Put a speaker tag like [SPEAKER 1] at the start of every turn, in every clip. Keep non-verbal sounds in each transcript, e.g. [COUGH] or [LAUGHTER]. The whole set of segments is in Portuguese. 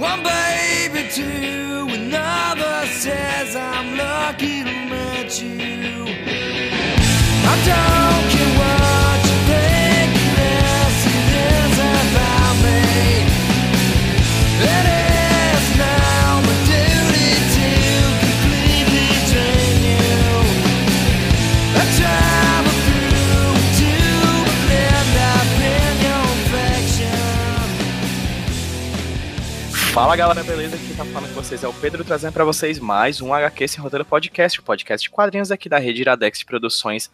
[SPEAKER 1] One baby, two, another says I'm lucky to meet you. I don't care
[SPEAKER 2] Fala galera, beleza? Quem tá falando com vocês é o Pedro, trazendo pra vocês mais um HQ Sem Roteiro Podcast, o podcast de quadrinhos aqui da rede Iradex de Produções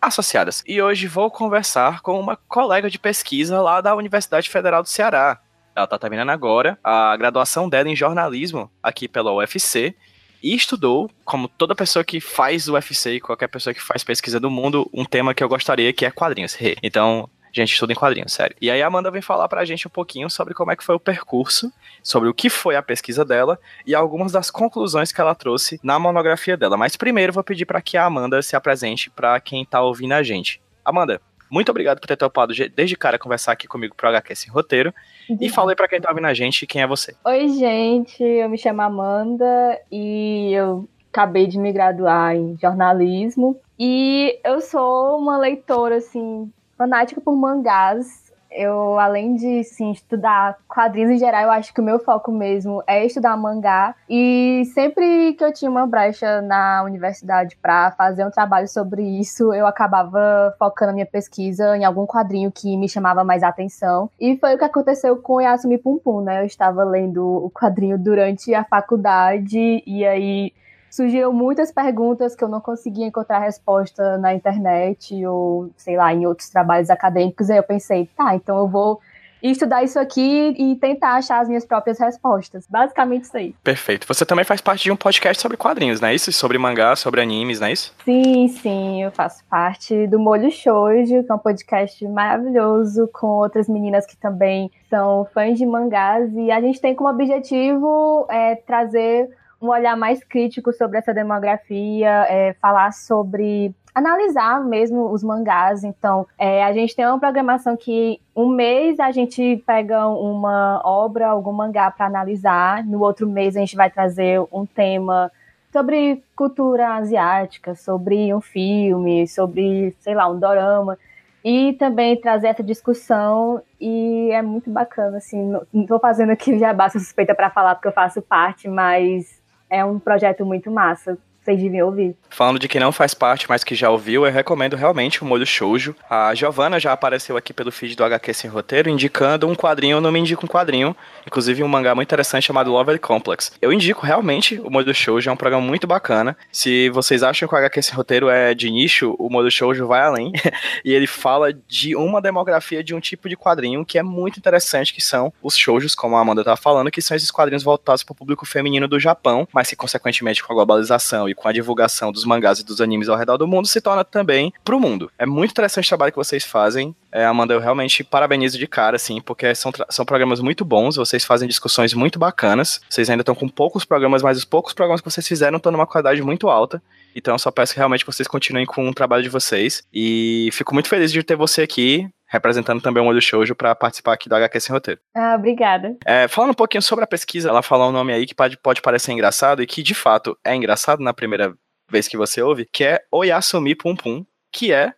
[SPEAKER 2] Associadas. E hoje vou conversar com uma colega de pesquisa lá da Universidade Federal do Ceará. Ela tá terminando agora a graduação dela em jornalismo aqui pela UFC e estudou, como toda pessoa que faz UFC e qualquer pessoa que faz pesquisa do mundo, um tema que eu gostaria que é quadrinhos. Então, gente estuda em quadrinhos, sério. E aí a Amanda vem falar pra gente um pouquinho sobre como é que foi o percurso, sobre o que foi a pesquisa dela e algumas das conclusões que ela trouxe na monografia dela. Mas primeiro vou pedir para que a Amanda se apresente para quem tá ouvindo a gente. Amanda, muito obrigado por ter topado de- desde cara conversar aqui comigo pro HQ Sem Roteiro. E fala aí pra quem tá ouvindo a gente quem é você.
[SPEAKER 3] Oi, gente, eu me chamo Amanda e eu acabei de me graduar em jornalismo. E eu sou uma leitora, assim, fanática por mangás. Eu, além de, sim, estudar quadrinhos em geral, eu acho que o meu foco mesmo é estudar mangá. E sempre que eu tinha uma brecha na universidade para fazer um trabalho sobre isso, eu acabava focando a minha pesquisa em algum quadrinho que me chamava mais atenção. E foi o que aconteceu com Yasumi Pum Pum, né? Eu estava lendo o quadrinho durante a faculdade e aí surgiram muitas perguntas que eu não conseguia encontrar resposta na internet ou, sei lá, em outros trabalhos acadêmicos. Aí eu pensei, tá, então eu vou estudar isso aqui e tentar achar as minhas próprias respostas. Basicamente isso aí.
[SPEAKER 2] Perfeito. Você também faz parte de um podcast sobre quadrinhos, não é isso? Sobre mangá, sobre animes, não é isso?
[SPEAKER 3] Sim, sim, eu faço parte do Molho Shoujo, que é um podcast maravilhoso com outras meninas que também são fãs de mangás e a gente tem como objetivo é, trazer um olhar mais crítico sobre essa demografia, é, falar sobre analisar mesmo os mangás. Então, é, a gente tem uma programação que um mês a gente pega uma obra, algum mangá para analisar, no outro mês a gente vai trazer um tema sobre cultura asiática, sobre um filme, sobre, sei lá, um dorama. E também trazer essa discussão, e é muito bacana, assim, não- tô fazendo aqui já basta [LAUGHS] suspeita para falar porque eu faço parte, mas é um projeto muito massa, vocês deviam ouvir.
[SPEAKER 2] Falando de quem não faz parte, mas que já ouviu, eu recomendo realmente o Molho Shoujo. A Giovana já apareceu aqui pelo feed do HQ Sem Roteiro, indicando um quadrinho, não me indica um quadrinho, inclusive um mangá muito interessante chamado Lovely Complex. Eu indico realmente o Molho Shoujo, é um programa muito bacana. Se vocês acham que o HQ Sem Roteiro é de nicho, o Molho Shoujo vai além. [LAUGHS] e ele fala de uma demografia de um tipo de quadrinho que é muito interessante, que são os shoujos, como a Amanda tá falando, que são esses quadrinhos voltados para o público feminino do Japão, mas que consequentemente com a globalização e com a divulgação dos mangás e dos animes ao redor do mundo se torna também pro mundo. É muito interessante o trabalho que vocês fazem. É, Amanda, eu realmente parabenizo de cara, assim, porque são, são programas muito bons, vocês fazem discussões muito bacanas. Vocês ainda estão com poucos programas, mas os poucos programas que vocês fizeram estão numa qualidade muito alta. Então só peço que realmente vocês continuem com o trabalho de vocês. E fico muito feliz de ter você aqui, representando também o Olho Shoujo, para participar aqui do HQ Sem Roteiro.
[SPEAKER 3] Ah, obrigada.
[SPEAKER 2] É, falando um pouquinho sobre a pesquisa, ela falou um nome aí que pode, pode parecer engraçado e que de fato é engraçado na primeira vez que você ouve, que é Oyasumi Pum Pum, que é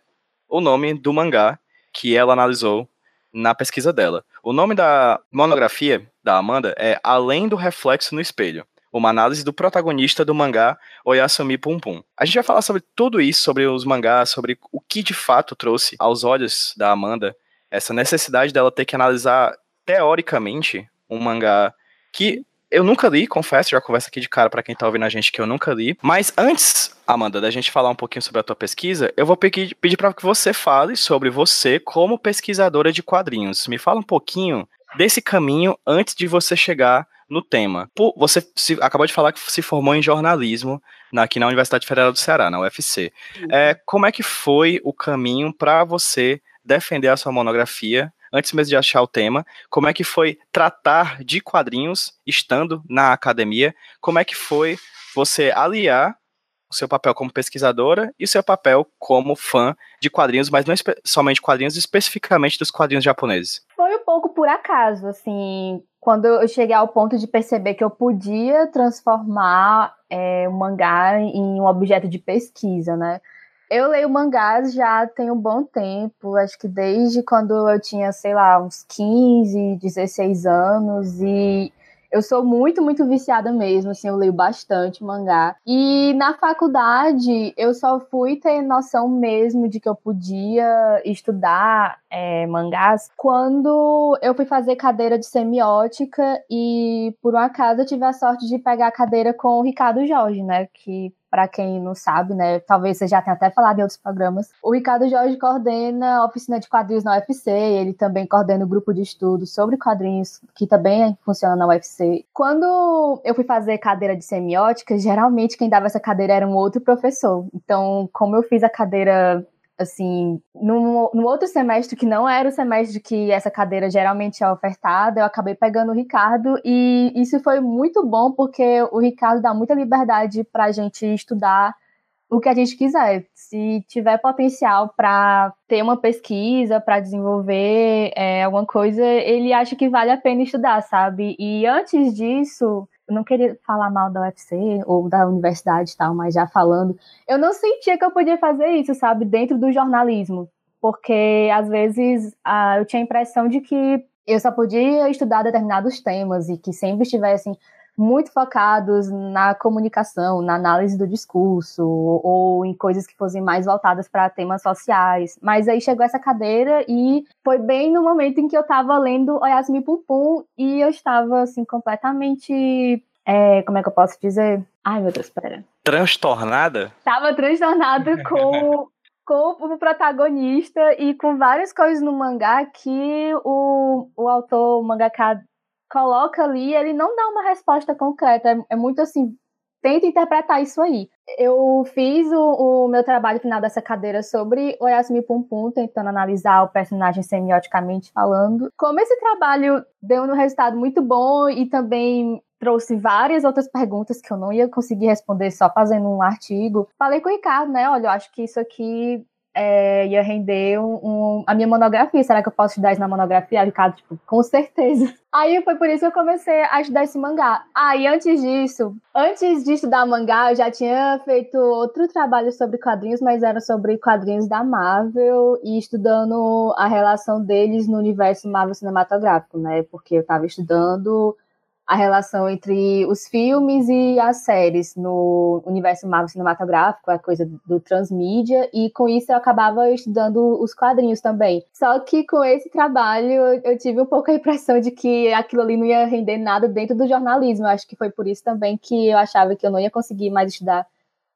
[SPEAKER 2] o nome do mangá que ela analisou na pesquisa dela. O nome da monografia da Amanda é Além do Reflexo no Espelho. Uma análise do protagonista do mangá Oyasumi Pum Pum. A gente vai falar sobre tudo isso, sobre os mangás, sobre o que de fato trouxe aos olhos da Amanda essa necessidade dela ter que analisar teoricamente um mangá que eu nunca li, confesso, já converso aqui de cara pra quem tá ouvindo a gente que eu nunca li. Mas antes, Amanda, da gente falar um pouquinho sobre a tua pesquisa, eu vou pedir, pedir para que você fale sobre você como pesquisadora de quadrinhos. Me fala um pouquinho desse caminho antes de você chegar no tema. Pô, você se- acabou de falar que se formou em jornalismo na- aqui na Universidade Federal do Ceará, na UFC. É, como é que foi o caminho para você defender a sua monografia antes mesmo de achar o tema? Como é que foi tratar de quadrinhos estando na academia? Como é que foi você aliar o seu papel como pesquisadora e o seu papel como fã de quadrinhos, mas não somente quadrinhos, especificamente dos quadrinhos japoneses?
[SPEAKER 3] Foi um pouco por acaso, assim, quando eu cheguei ao ponto de perceber que eu podia transformar é, o mangá em um objeto de pesquisa, né? Eu leio mangás já tem um bom tempo, acho que desde quando eu tinha, sei lá, uns 15, 16 anos, e eu sou muito, muito viciada mesmo, assim, eu leio bastante mangá. E na faculdade eu só fui ter noção mesmo de que eu podia estudar é, mangás quando eu fui fazer cadeira de semiótica e por um acaso eu tive a sorte de pegar a cadeira com o Ricardo Jorge, né? Que para quem não sabe, né? Talvez você já tenha até falado em outros programas. O Ricardo Jorge coordena a oficina de quadrinhos na UFC, ele também coordena o grupo de estudo sobre quadrinhos, que também funciona na UFC. Quando eu fui fazer cadeira de semiótica, geralmente quem dava essa cadeira era um outro professor. Então, como eu fiz a cadeira assim, no, no outro semestre, que não era o semestre que essa cadeira geralmente é ofertada, eu acabei pegando o Ricardo e isso foi muito bom porque o Ricardo dá muita liberdade para a gente estudar o que a gente quiser. Se tiver potencial para ter uma pesquisa, para desenvolver é, alguma coisa, ele acha que vale a pena estudar, sabe? E antes disso, eu não queria falar mal da UFC ou da universidade e tal, mas já falando, eu não sentia que eu podia fazer isso, sabe, dentro do jornalismo, porque às vezes eu tinha a impressão de que eu só podia estudar determinados temas e que sempre estivessem muito focados na comunicação, na análise do discurso ou em coisas que fossem mais voltadas para temas sociais. Mas aí chegou essa cadeira e foi bem no momento em que eu estava lendo Oyasumi Pum e eu estava assim completamente é, como é que eu posso dizer? Ai, meu Deus, pera.
[SPEAKER 2] Transtornada?
[SPEAKER 3] Tava transtornada [LAUGHS] com com o protagonista e com várias coisas no mangá que o, o autor, o mangaka coloca ali, ele não dá uma resposta concreta. É, é muito assim, tenta interpretar isso aí. Eu fiz o, o, meu trabalho final dessa cadeira sobre o Yasumi Pum tentando analisar o personagem semioticamente falando. Como esse trabalho deu um resultado muito bom e também trouxe várias outras perguntas que eu não ia conseguir responder só fazendo um artigo. Falei com o Ricardo, né? Olha, eu acho que isso aqui é, ia render um, um, a minha monografia. Será que eu posso estudar isso na monografia? Ricardo, tipo, com certeza. [LAUGHS] Aí foi por isso que eu comecei a estudar esse mangá. Ah, e antes disso, antes de estudar mangá, eu já tinha feito outro trabalho sobre quadrinhos, mas era sobre quadrinhos da Marvel e estudando a relação deles no universo Marvel cinematográfico, né? Porque eu estava estudando a relação entre os filmes e as séries no universo Marvel cinematográfico, a coisa do transmídia, e com isso eu acabava estudando os quadrinhos também. Só que com esse trabalho eu tive um pouco a impressão de que aquilo ali não ia render nada dentro do jornalismo. Eu acho que foi por isso também que eu achava que eu não ia conseguir mais estudar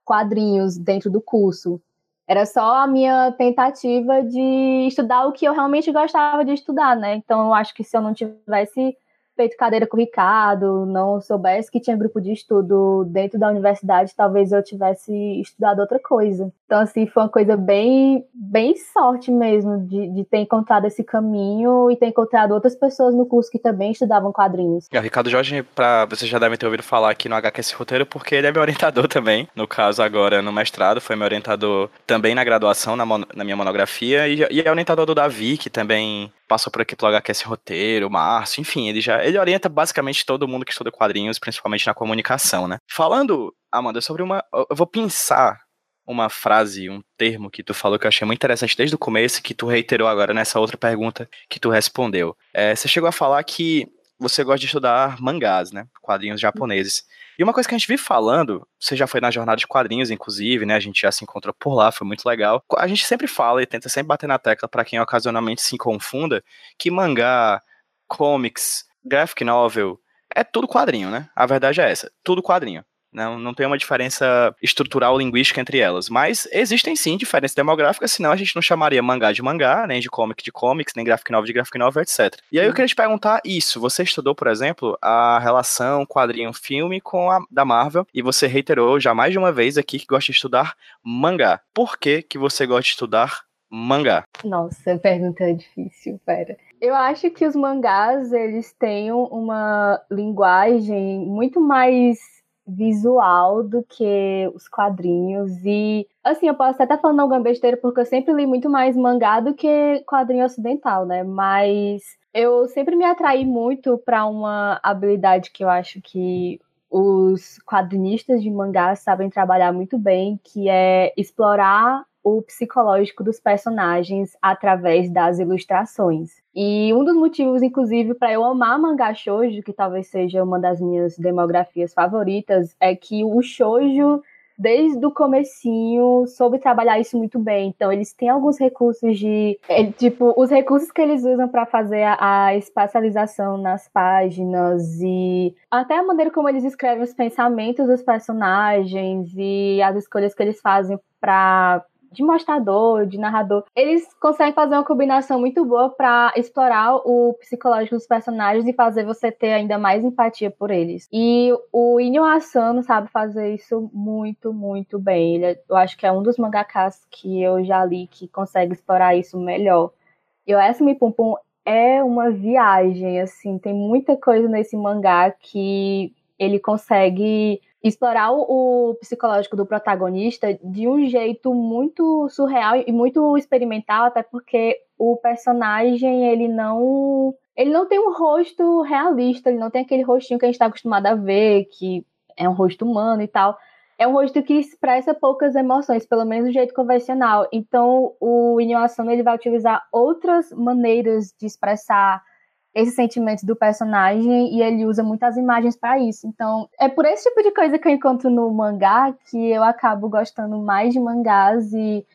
[SPEAKER 3] quadrinhos dentro do curso. Era só a minha tentativa de estudar o que eu realmente gostava de estudar, né? Então eu acho que se eu não tivesse feito cadeira com o Ricardo, não soubesse que tinha grupo de estudo dentro da universidade, talvez eu tivesse estudado outra coisa. Então, assim, foi uma coisa bem, bem sorte mesmo de, de ter encontrado esse caminho e ter encontrado outras pessoas no curso que também estudavam quadrinhos.
[SPEAKER 2] É, o Ricardo Jorge, pra, vocês já devem ter ouvido falar aqui no HQS Roteiro, porque ele é meu [LAUGHS] orientador também. No caso, agora no mestrado, foi meu orientador também na graduação, na, na minha monografia, e, e é orientador do Davi, que também passou por aqui pelo HQS Roteiro, Márcio, enfim, ele já ele orienta basicamente todo mundo que estuda quadrinhos, principalmente na comunicação, né? Falando, Amanda, sobre uma. Eu vou pensar uma frase, um termo que tu falou que eu achei muito interessante desde o começo, que tu reiterou agora nessa outra pergunta que tu respondeu. É, você chegou a falar que você gosta de estudar mangás, né? Quadrinhos japoneses. E uma coisa que a gente vive falando, você já foi na jornada de quadrinhos, inclusive, né? A gente já se encontrou por lá, foi muito legal. A gente sempre fala e tenta sempre bater na tecla para quem ocasionalmente se confunda que mangá, comics, graphic novel é tudo quadrinho, né? A verdade é essa, tudo quadrinho. Não, não tem uma diferença estrutural linguística entre elas. Mas existem sim diferenças demográficas, senão a gente não chamaria mangá de mangá, nem de comic de comics, nem graphic novel de graphic novel, etc. E aí eu uhum. queria te perguntar isso. Você estudou, por exemplo, a relação quadrinho-filme com a da Marvel, e você reiterou já mais de uma vez aqui que gosta de estudar mangá. Por que, que você gosta de estudar mangá?
[SPEAKER 3] Nossa, pergunta é difícil, pera. Eu acho que os mangás, eles têm uma linguagem muito mais visual do que os quadrinhos. E, assim, eu posso até falando alguma besteira, porque eu sempre li muito mais mangá do que quadrinho ocidental, né? Mas eu sempre me atraí muito para uma habilidade que eu acho que os quadrinistas de mangá sabem trabalhar muito bem, que é explorar o psicológico dos personagens através das ilustrações. E um dos motivos, inclusive, para eu amar mangá shoujo, que talvez seja uma das minhas demografias favoritas, é que o shoujo desde o comecinho soube trabalhar isso muito bem. Então, eles têm alguns recursos de. É, tipo, os recursos que eles usam para fazer a, a, espacialização nas páginas e até a maneira como eles escrevem os pensamentos dos personagens e as escolhas que eles fazem para de mostrador, de narrador, eles conseguem fazer uma combinação muito boa para explorar o psicológico dos personagens e fazer você ter ainda mais empatia por eles. E o Inyo Asano sabe fazer isso muito, muito bem. Ele, é, eu acho que é um dos mangakas que eu já li que consegue explorar isso melhor. E o Esme Pum Pum é uma viagem, assim, tem muita coisa nesse mangá que ele consegue explorar o, psicológico do protagonista de um jeito muito surreal e muito experimental, até porque o personagem ele não ele não tem um rosto realista, ele não tem aquele rostinho que a gente está acostumado a ver, que é um rosto humano e tal. É um rosto que expressa poucas emoções, pelo menos do jeito convencional. Então, o Inyo Asano ele vai utilizar outras maneiras de expressar esses sentimentos do personagem e ele usa muitas imagens para isso. Então, é por esse tipo de coisa que eu encontro no mangá que eu acabo gostando mais de mangás e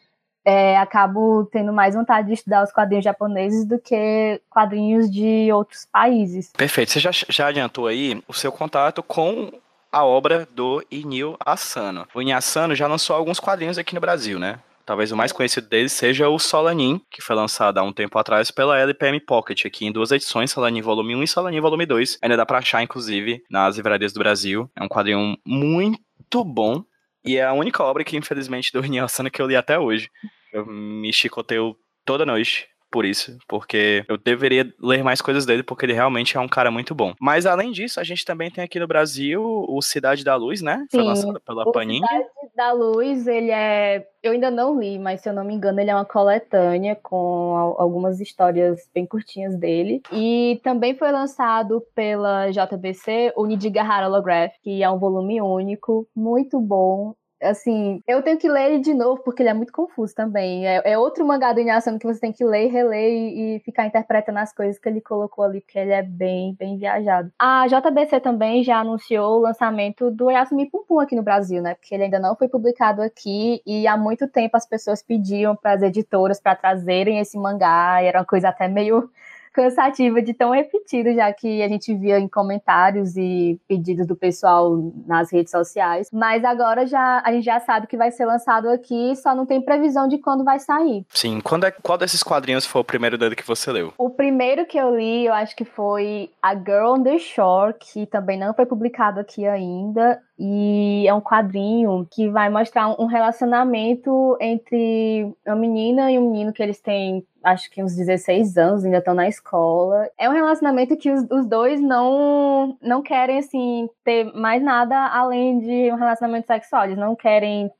[SPEAKER 3] é, acabo tendo mais vontade de estudar os quadrinhos japoneses do que quadrinhos de outros países.
[SPEAKER 2] Perfeito. Você já, já adiantou aí o seu contato com a obra do Inil Asano. O Inil Asano já lançou alguns quadrinhos aqui no Brasil, né? Talvez o mais conhecido deles seja o Solanin, que foi lançado há um tempo atrás pela LPM Pocket, aqui em duas edições, Solanin Volume 1 e Solanin Volume 2. Ainda dá pra achar, inclusive, nas livrarias do Brasil. É um quadrinho muito bom. E é a única obra que, infelizmente, [LAUGHS] do Riniel que eu li até hoje. Eu me chicoteio toda noite por isso, porque eu deveria ler mais coisas dele, porque ele realmente é um cara muito bom. Mas além disso, a gente também tem aqui no Brasil o Cidade da Luz, né?
[SPEAKER 3] Sim, Foi lançado pela o Panini. Cidade da Luz, ele é. Eu ainda não li, mas se eu não me engano, ele é uma coletânea com algumas histórias bem curtinhas dele. E também foi lançado pela JBC o Nidigahara Holograph, que é um volume único, muito bom assim, eu tenho que ler ele de novo porque ele é muito confuso também. É, é outro mangá do Inuyasha que você tem que ler, reler e, e, ficar interpretando as coisas que ele colocou ali, porque ele é bem, bem viajado. A JBC também já anunciou o lançamento do Yasumi Pum Pum aqui no Brasil, né? Porque ele ainda não foi publicado aqui e há muito tempo as pessoas pediam para as editoras para trazerem esse mangá, era uma coisa até meio cansativa de tão repetido, já que a gente via em comentários e pedidos do pessoal nas redes sociais. Mas agora já a gente já sabe que vai ser lançado aqui, só não tem previsão de quando vai sair.
[SPEAKER 2] Sim, quando é, qual desses quadrinhos foi o primeiro dele que você leu?
[SPEAKER 3] O primeiro que eu li, eu acho que foi A Girl on the Shore, que também não foi publicado aqui ainda. E é um quadrinho que vai mostrar um relacionamento entre uma menina e um menino que eles têm acho que uns 16 anos, ainda estão na escola. É um relacionamento que os, os, dois não não querem assim ter mais nada além de um relacionamento sexual. Eles não querem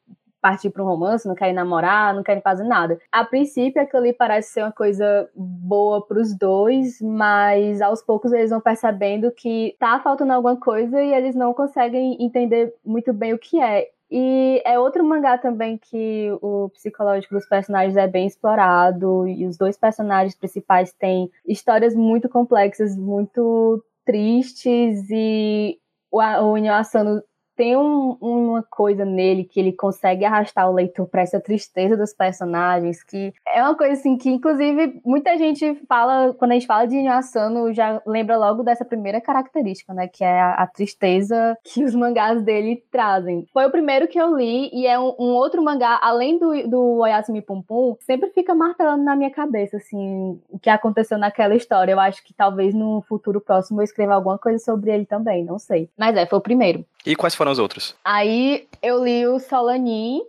[SPEAKER 3] partir para um romance, não querem namorar, não querem fazer nada. A princípio, aquilo ali parece ser uma coisa boa para os dois, mas aos poucos eles vão percebendo que tá faltando alguma coisa e eles não conseguem entender muito bem o que é. E é outro mangá também que o psicológico dos personagens é bem explorado, e os dois personagens principais têm histórias muito complexas, muito tristes, e o, o Inyo Asano tem um, uma coisa nele que ele consegue arrastar o leitor para essa tristeza dos personagens, que é uma coisa assim que, inclusive, muita gente fala, quando a gente fala de Inyo já lembra logo dessa primeira característica, né? Que é a, a, tristeza que os mangás dele trazem. Foi o primeiro que eu li e é um, um outro mangá, além do, do Oyasumi Pum Pum, sempre fica martelando na minha cabeça, assim, o que aconteceu naquela história. Eu acho que talvez no futuro próximo eu escreva alguma coisa sobre ele também, não sei. Mas é, foi o primeiro.
[SPEAKER 2] E quais foram os outros?
[SPEAKER 3] Aí eu li o Solanin,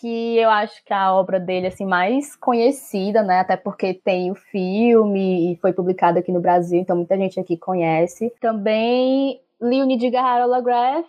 [SPEAKER 3] que eu acho que é a obra dele assim mais conhecida, né? Até porque tem o filme e foi publicado aqui no Brasil, então muita gente aqui conhece. Também li o Nidigahara Holograph,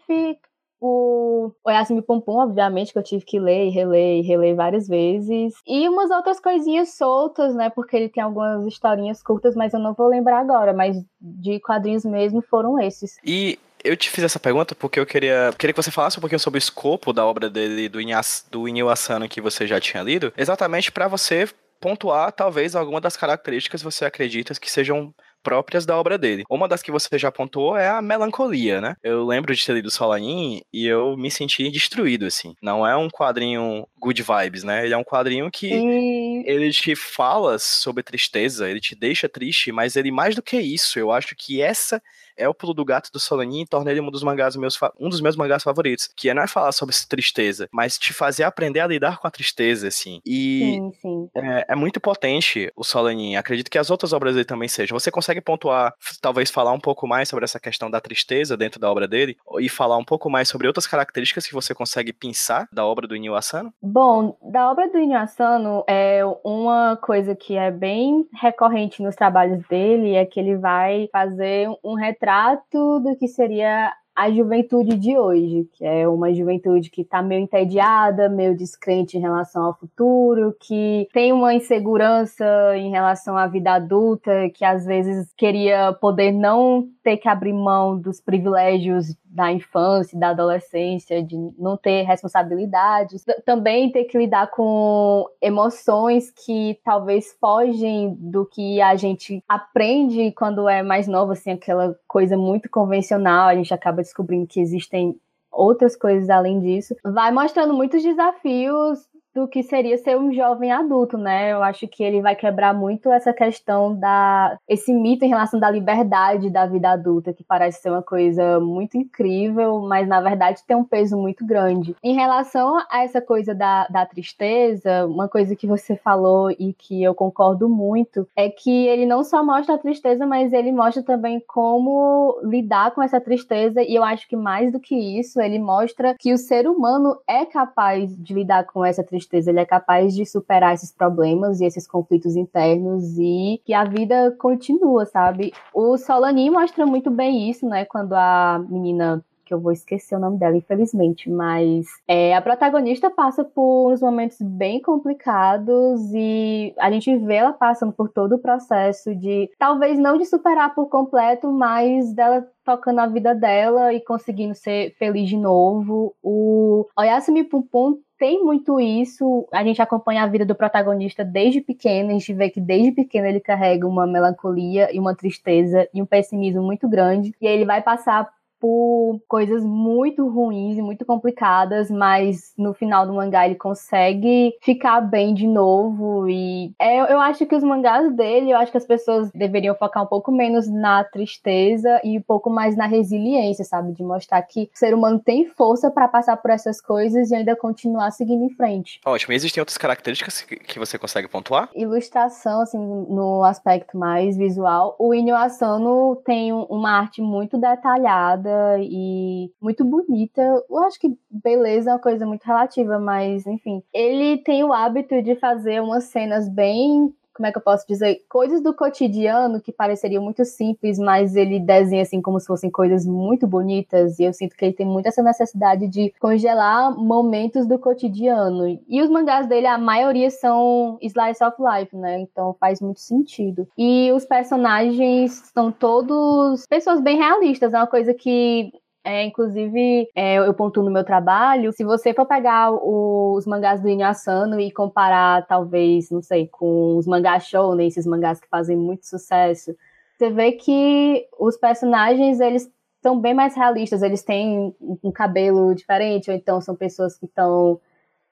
[SPEAKER 3] o Oyasumi Pompom, obviamente, que eu tive que ler e reler e reler várias vezes. E umas outras coisinhas soltas, né? Porque ele tem algumas historinhas curtas, mas eu não vou lembrar agora. Mas de quadrinhos mesmo foram esses.
[SPEAKER 2] E eu te fiz essa pergunta porque eu queria, queria que você falasse um pouquinho sobre o escopo da obra dele, do, Inyas, do Inyo Asano que você já tinha lido, exatamente para você pontuar talvez alguma das características que você acredita que sejam próprias da obra dele. Uma das que você já apontou é a melancolia, né? Eu lembro de ter lido Solanin e eu me senti destruído, assim. Não é um quadrinho good vibes, né? Ele é um quadrinho que e... ele te fala sobre tristeza, ele te deixa triste, mas ele mais do que isso, eu acho que essa é o pulo do gato do Solanin e torna ele um dos mangás meus um dos meus mangás favoritos, que é não é falar sobre tristeza, mas te fazer aprender a lidar com a tristeza, assim. E
[SPEAKER 3] sim, sim.
[SPEAKER 2] É, é, muito potente o Solanin. Acredito que as outras obras dele também sejam. Você consegue pontuar, talvez falar um pouco mais sobre essa questão da tristeza dentro da obra dele e falar um pouco mais sobre outras características que você consegue pensar da obra do Inyo Asano?
[SPEAKER 3] Bom, da obra do Inyo Asano é uma coisa que é bem recorrente nos trabalhos dele é que ele vai fazer um retrato retrato do que seria a juventude de hoje, que é uma juventude que está meio entediada, meio descrente em relação ao futuro, que tem uma insegurança em relação à vida adulta, que às vezes queria poder não ter que abrir mão dos privilégios da infância, da adolescência, de não ter responsabilidades, também ter que lidar com emoções que talvez fogem do que a gente aprende quando é mais novo, assim, aquela coisa muito convencional, a gente acaba descobrindo que existem outras coisas além disso. Vai mostrando muitos desafios do que seria ser um jovem adulto, né? Eu acho que ele vai quebrar muito essa questão da esse mito em relação da liberdade da vida adulta, que parece ser uma coisa muito incrível, mas na verdade tem um peso muito grande. Em relação a essa coisa da, da tristeza, uma coisa que você falou e que eu concordo muito é que ele não só mostra a tristeza, mas ele mostra também como lidar com essa tristeza, e eu acho que mais do que isso, ele mostra que o ser humano é capaz de lidar com essa tristeza ele é capaz de superar esses problemas e esses conflitos internos e que a vida continua, sabe? O Solani mostra muito bem isso, né? Quando a menina que eu vou esquecer o nome dela, infelizmente, mas é, a protagonista passa por uns momentos bem complicados e a gente vê ela passando por todo o processo de, talvez não de superar por completo, mas dela tocando a vida dela e conseguindo ser feliz de novo. O Oyasumi Pum Pum tem muito isso. A gente acompanha a vida do protagonista desde pequeno, a gente vê que desde pequeno ele carrega uma melancolia e uma tristeza e um pessimismo muito grande. E ele vai passar por coisas muito ruins e muito complicadas, mas no final do mangá ele consegue ficar bem de novo. E é, eu acho que os mangás dele, eu acho que as pessoas deveriam focar um pouco menos na tristeza e um pouco mais na resiliência, sabe? De mostrar que o ser humano tem força para passar por essas coisas e ainda continuar seguindo em frente.
[SPEAKER 2] Ótimo. E existem outras características que você consegue pontuar?
[SPEAKER 3] Ilustração, assim, no aspecto mais visual. O Inyo Asano tem uma arte muito detalhada e muito bonita. Eu acho que beleza é uma coisa muito relativa, mas enfim. Ele tem o hábito de fazer umas cenas bem como é que eu posso dizer, coisas do cotidiano que pareceriam muito simples, mas ele desenha assim como se fossem coisas muito bonitas, e eu sinto que ele tem muito essa necessidade de congelar momentos do cotidiano. E os mangás dele, a maioria são slice of life, né? Então faz muito sentido. E os personagens são todos pessoas bem realistas, é uma coisa que é, inclusive, é, eu pontuo no meu trabalho, se você for pegar os mangás do Inyo Asano e comparar, talvez, não sei, com os mangás shounen, esses mangás que fazem muito sucesso, você vê que os personagens, eles são bem mais realistas, eles têm um cabelo diferente, ou então são pessoas que estão,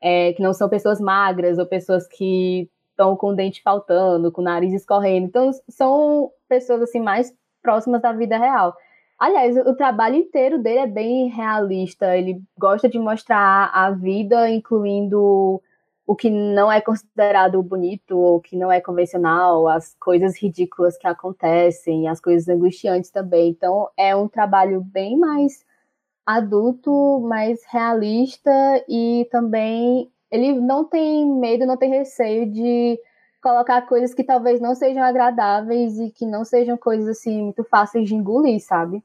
[SPEAKER 3] é, que não são pessoas magras, ou pessoas que estão com o dente faltando, com o nariz escorrendo, então são pessoas, assim, mais próximas da vida real. Aliás, o trabalho inteiro dele é bem realista. Ele gosta de mostrar a vida, incluindo o que não é considerado bonito ou que não é convencional, as coisas ridículas que acontecem, as coisas angustiantes também. Então, é um trabalho bem mais adulto, mais realista e também ele não tem medo, não tem receio de colocar coisas que talvez não sejam agradáveis e que não sejam coisas assim muito fáceis de engolir, sabe?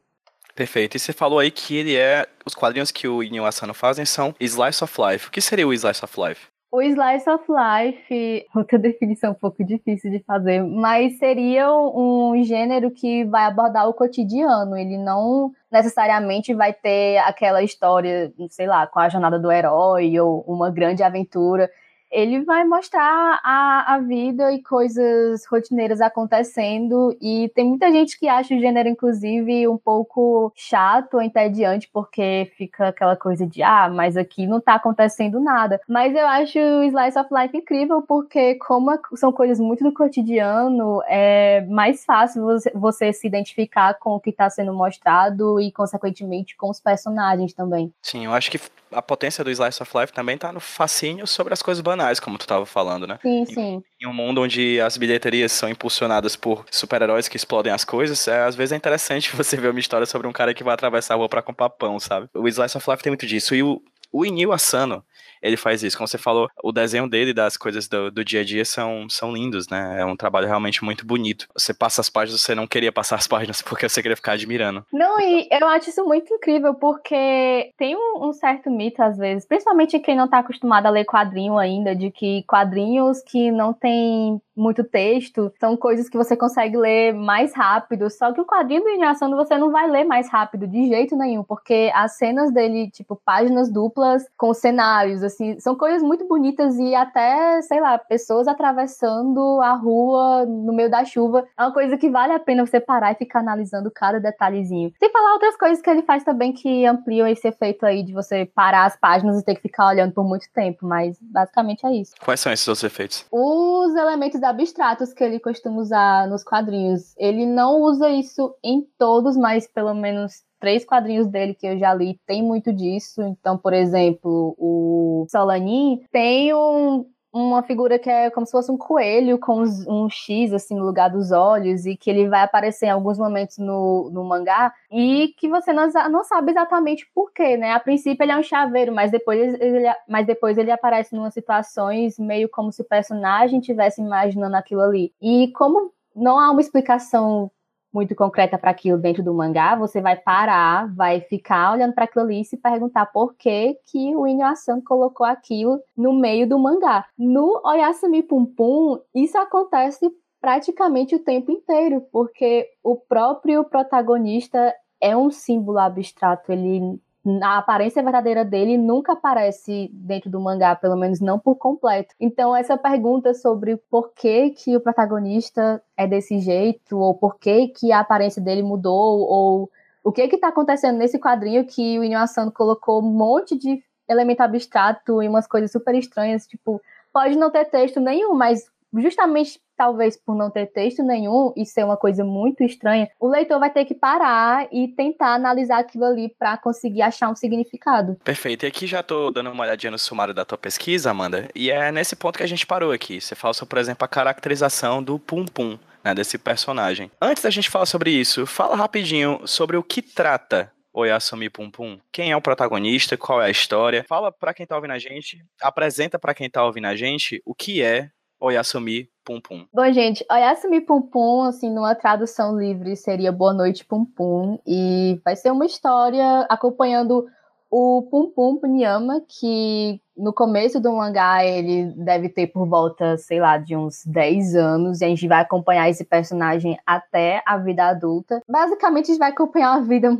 [SPEAKER 2] Perfeito. E você falou aí que ele é Os quadrinhos que o Inyo Asano fazem são Slice of Life. O que seria o Slice of Life?
[SPEAKER 3] O Slice of Life, [LAUGHS] outra definição um pouco difícil de fazer, mas seria um gênero que vai abordar o cotidiano. Ele não necessariamente vai ter aquela história, sei lá, com a jornada do herói ou uma grande aventura ele vai mostrar a, a vida e coisas rotineiras acontecendo. E tem muita gente que acha o gênero, inclusive, um pouco chato ou entediante, porque fica aquela coisa de, ah, mas aqui não tá acontecendo nada. Mas eu acho o Slice of Life incrível, porque, como são coisas muito do cotidiano, é mais fácil você, você se identificar com o que está sendo mostrado e, consequentemente, com os personagens também.
[SPEAKER 2] Sim, eu acho que a potência do Slice of Life também tá no fascínio sobre as coisas banais, como tu tava falando, né?
[SPEAKER 3] Sim, sim.
[SPEAKER 2] Em, em um mundo onde as bilheterias são impulsionadas por super-heróis que explodem as coisas, é, às vezes é interessante [LAUGHS] você ver uma história sobre um cara que vai atravessar a rua pra comprar pão, sabe? O Slice of Life tem muito disso. E o, o Inil Asano, ele faz isso. Como você falou, o desenho dele das coisas do, do, dia a dia são, são lindos, né? É um trabalho realmente muito bonito. Você passa as páginas, você não queria passar as páginas [LAUGHS] porque você queria ficar admirando.
[SPEAKER 3] Não, e eu acho isso muito incrível porque tem um, um certo mito às vezes, principalmente quem não tá acostumado a ler quadrinho ainda, de que quadrinhos que não tem muito texto, são coisas que você consegue ler mais rápido. Só que o quadrinho do Inhação você não vai ler mais rápido de jeito nenhum, porque as cenas dele, tipo, páginas duplas com cenários, assim, são coisas muito bonitas e até, sei lá, pessoas atravessando a rua no meio da chuva. É uma coisa que vale a pena você parar e ficar analisando cada detalhezinho. Sem falar outras coisas que ele faz também que ampliam esse efeito aí de você parar as páginas e ter que ficar olhando por muito tempo, mas basicamente é isso.
[SPEAKER 2] Quais são esses outros efeitos?
[SPEAKER 3] Os elementos abstratos que ele costuma usar nos quadrinhos. Ele não usa isso em todos, mas pelo menos três quadrinhos dele que eu já li tem muito disso. Então, por exemplo, o Solanin tem um, uma figura que é como se fosse um coelho com um X assim no lugar dos olhos e que ele vai aparecer em alguns momentos no, no mangá e que você não, não sabe exatamente porquê, né? A princípio ele é um chaveiro, mas depois ele, mas depois ele aparece em umas situações meio como se o personagem estivesse imaginando aquilo ali. E como não há uma explicação muito concreta para aquilo dentro do mangá, você vai parar, vai ficar olhando para aquilo ali e se perguntar por que, que o Inuyasha colocou aquilo no meio do mangá. No Oyasumi Pum Pum, isso acontece praticamente o tempo inteiro, porque o próprio protagonista é um símbolo abstrato, ele a aparência verdadeira dele nunca aparece dentro do mangá, pelo menos não por completo. Então essa pergunta sobre por que que o protagonista é desse jeito ou por que que a aparência dele mudou ou o que que tá acontecendo nesse quadrinho que o Inyo Asano colocou um monte de elemento abstrato e umas coisas super estranhas, tipo, pode não ter texto nenhum, mas justamente talvez por não ter texto nenhum e ser uma coisa muito estranha, o leitor vai ter que parar e tentar analisar aquilo ali para conseguir achar um significado.
[SPEAKER 2] Perfeito. E aqui já tô dando uma olhadinha no sumário da tua pesquisa, Amanda, e é nesse ponto que a gente parou aqui. Você fala por exemplo, a caracterização do Pum Pum. Né, desse personagem. Antes da gente falar sobre isso, fala rapidinho sobre o que trata Oyasumi Pum Pum. Quem é o protagonista? Qual é a história? Fala para quem tá ouvindo a gente, apresenta para quem tá ouvindo a gente o que é Oyasumi Pum Pum.
[SPEAKER 3] Bom, gente, Oyasumi Pum Pum, assim, numa tradução livre, seria Boa Noite Pum Pum. E vai ser uma história acompanhando o Pum Pum Punyama, que no começo do mangá ele deve ter por volta, sei lá, de uns 10 anos, e a gente vai acompanhar esse personagem até a vida adulta. Basicamente, a gente vai acompanhar a vida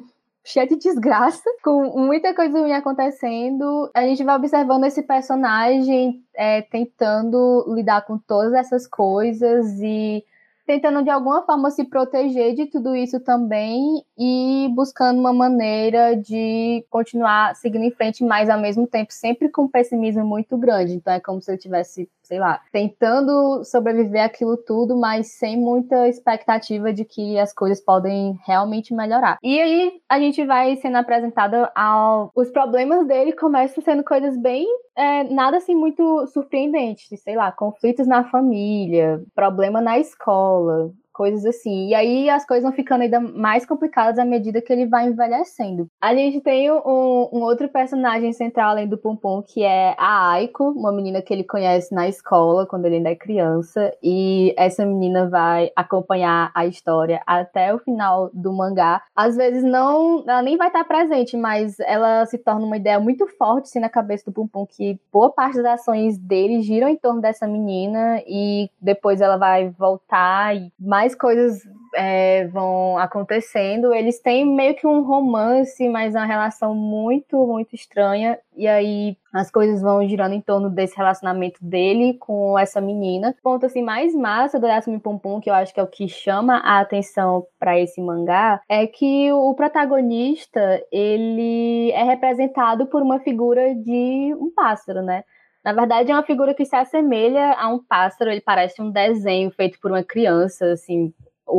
[SPEAKER 3] cheia de desgraça, com muita coisa ruim acontecendo. A gente vai observando esse personagem é, tentando lidar com todas essas coisas e tentando de alguma forma se proteger de tudo isso também e buscando uma maneira de continuar seguindo em frente, mas ao mesmo tempo sempre com um pessimismo muito grande. Então é como se eu tivesse sei lá, tentando sobreviver aquilo tudo, mas sem muita expectativa de que as coisas podem realmente melhorar. E aí a gente vai sendo apresentada ao. Os problemas dele começam sendo coisas bem. É, nada assim muito surpreendentes, sei lá, conflitos na família, problema na escola, aula coisas assim. E aí as coisas vão ficando ainda mais complicadas à medida que ele vai envelhecendo. A gente tem um, um outro personagem central além do Pum, que é a Aiko, uma menina que ele conhece na escola quando ele ainda é criança. E essa menina vai acompanhar a história até o final do mangá. Às vezes não, ela nem vai estar presente, mas ela se torna uma ideia muito forte assim, na cabeça do Pum, que boa parte das ações dele giram em torno dessa menina e depois ela vai voltar e mais coisas é, vão acontecendo. Eles têm meio que um romance, mas uma relação muito, muito estranha. E aí as coisas vão girando em torno desse relacionamento dele com essa menina. O ponto assim mais massa do Yasumi Pum Pum, que eu acho que é o que chama a atenção para esse mangá, é que o protagonista, ele é representado por uma figura de um pássaro, né? Na verdade, é uma figura que se assemelha a um pássaro, ele parece um desenho feito por uma criança, assim,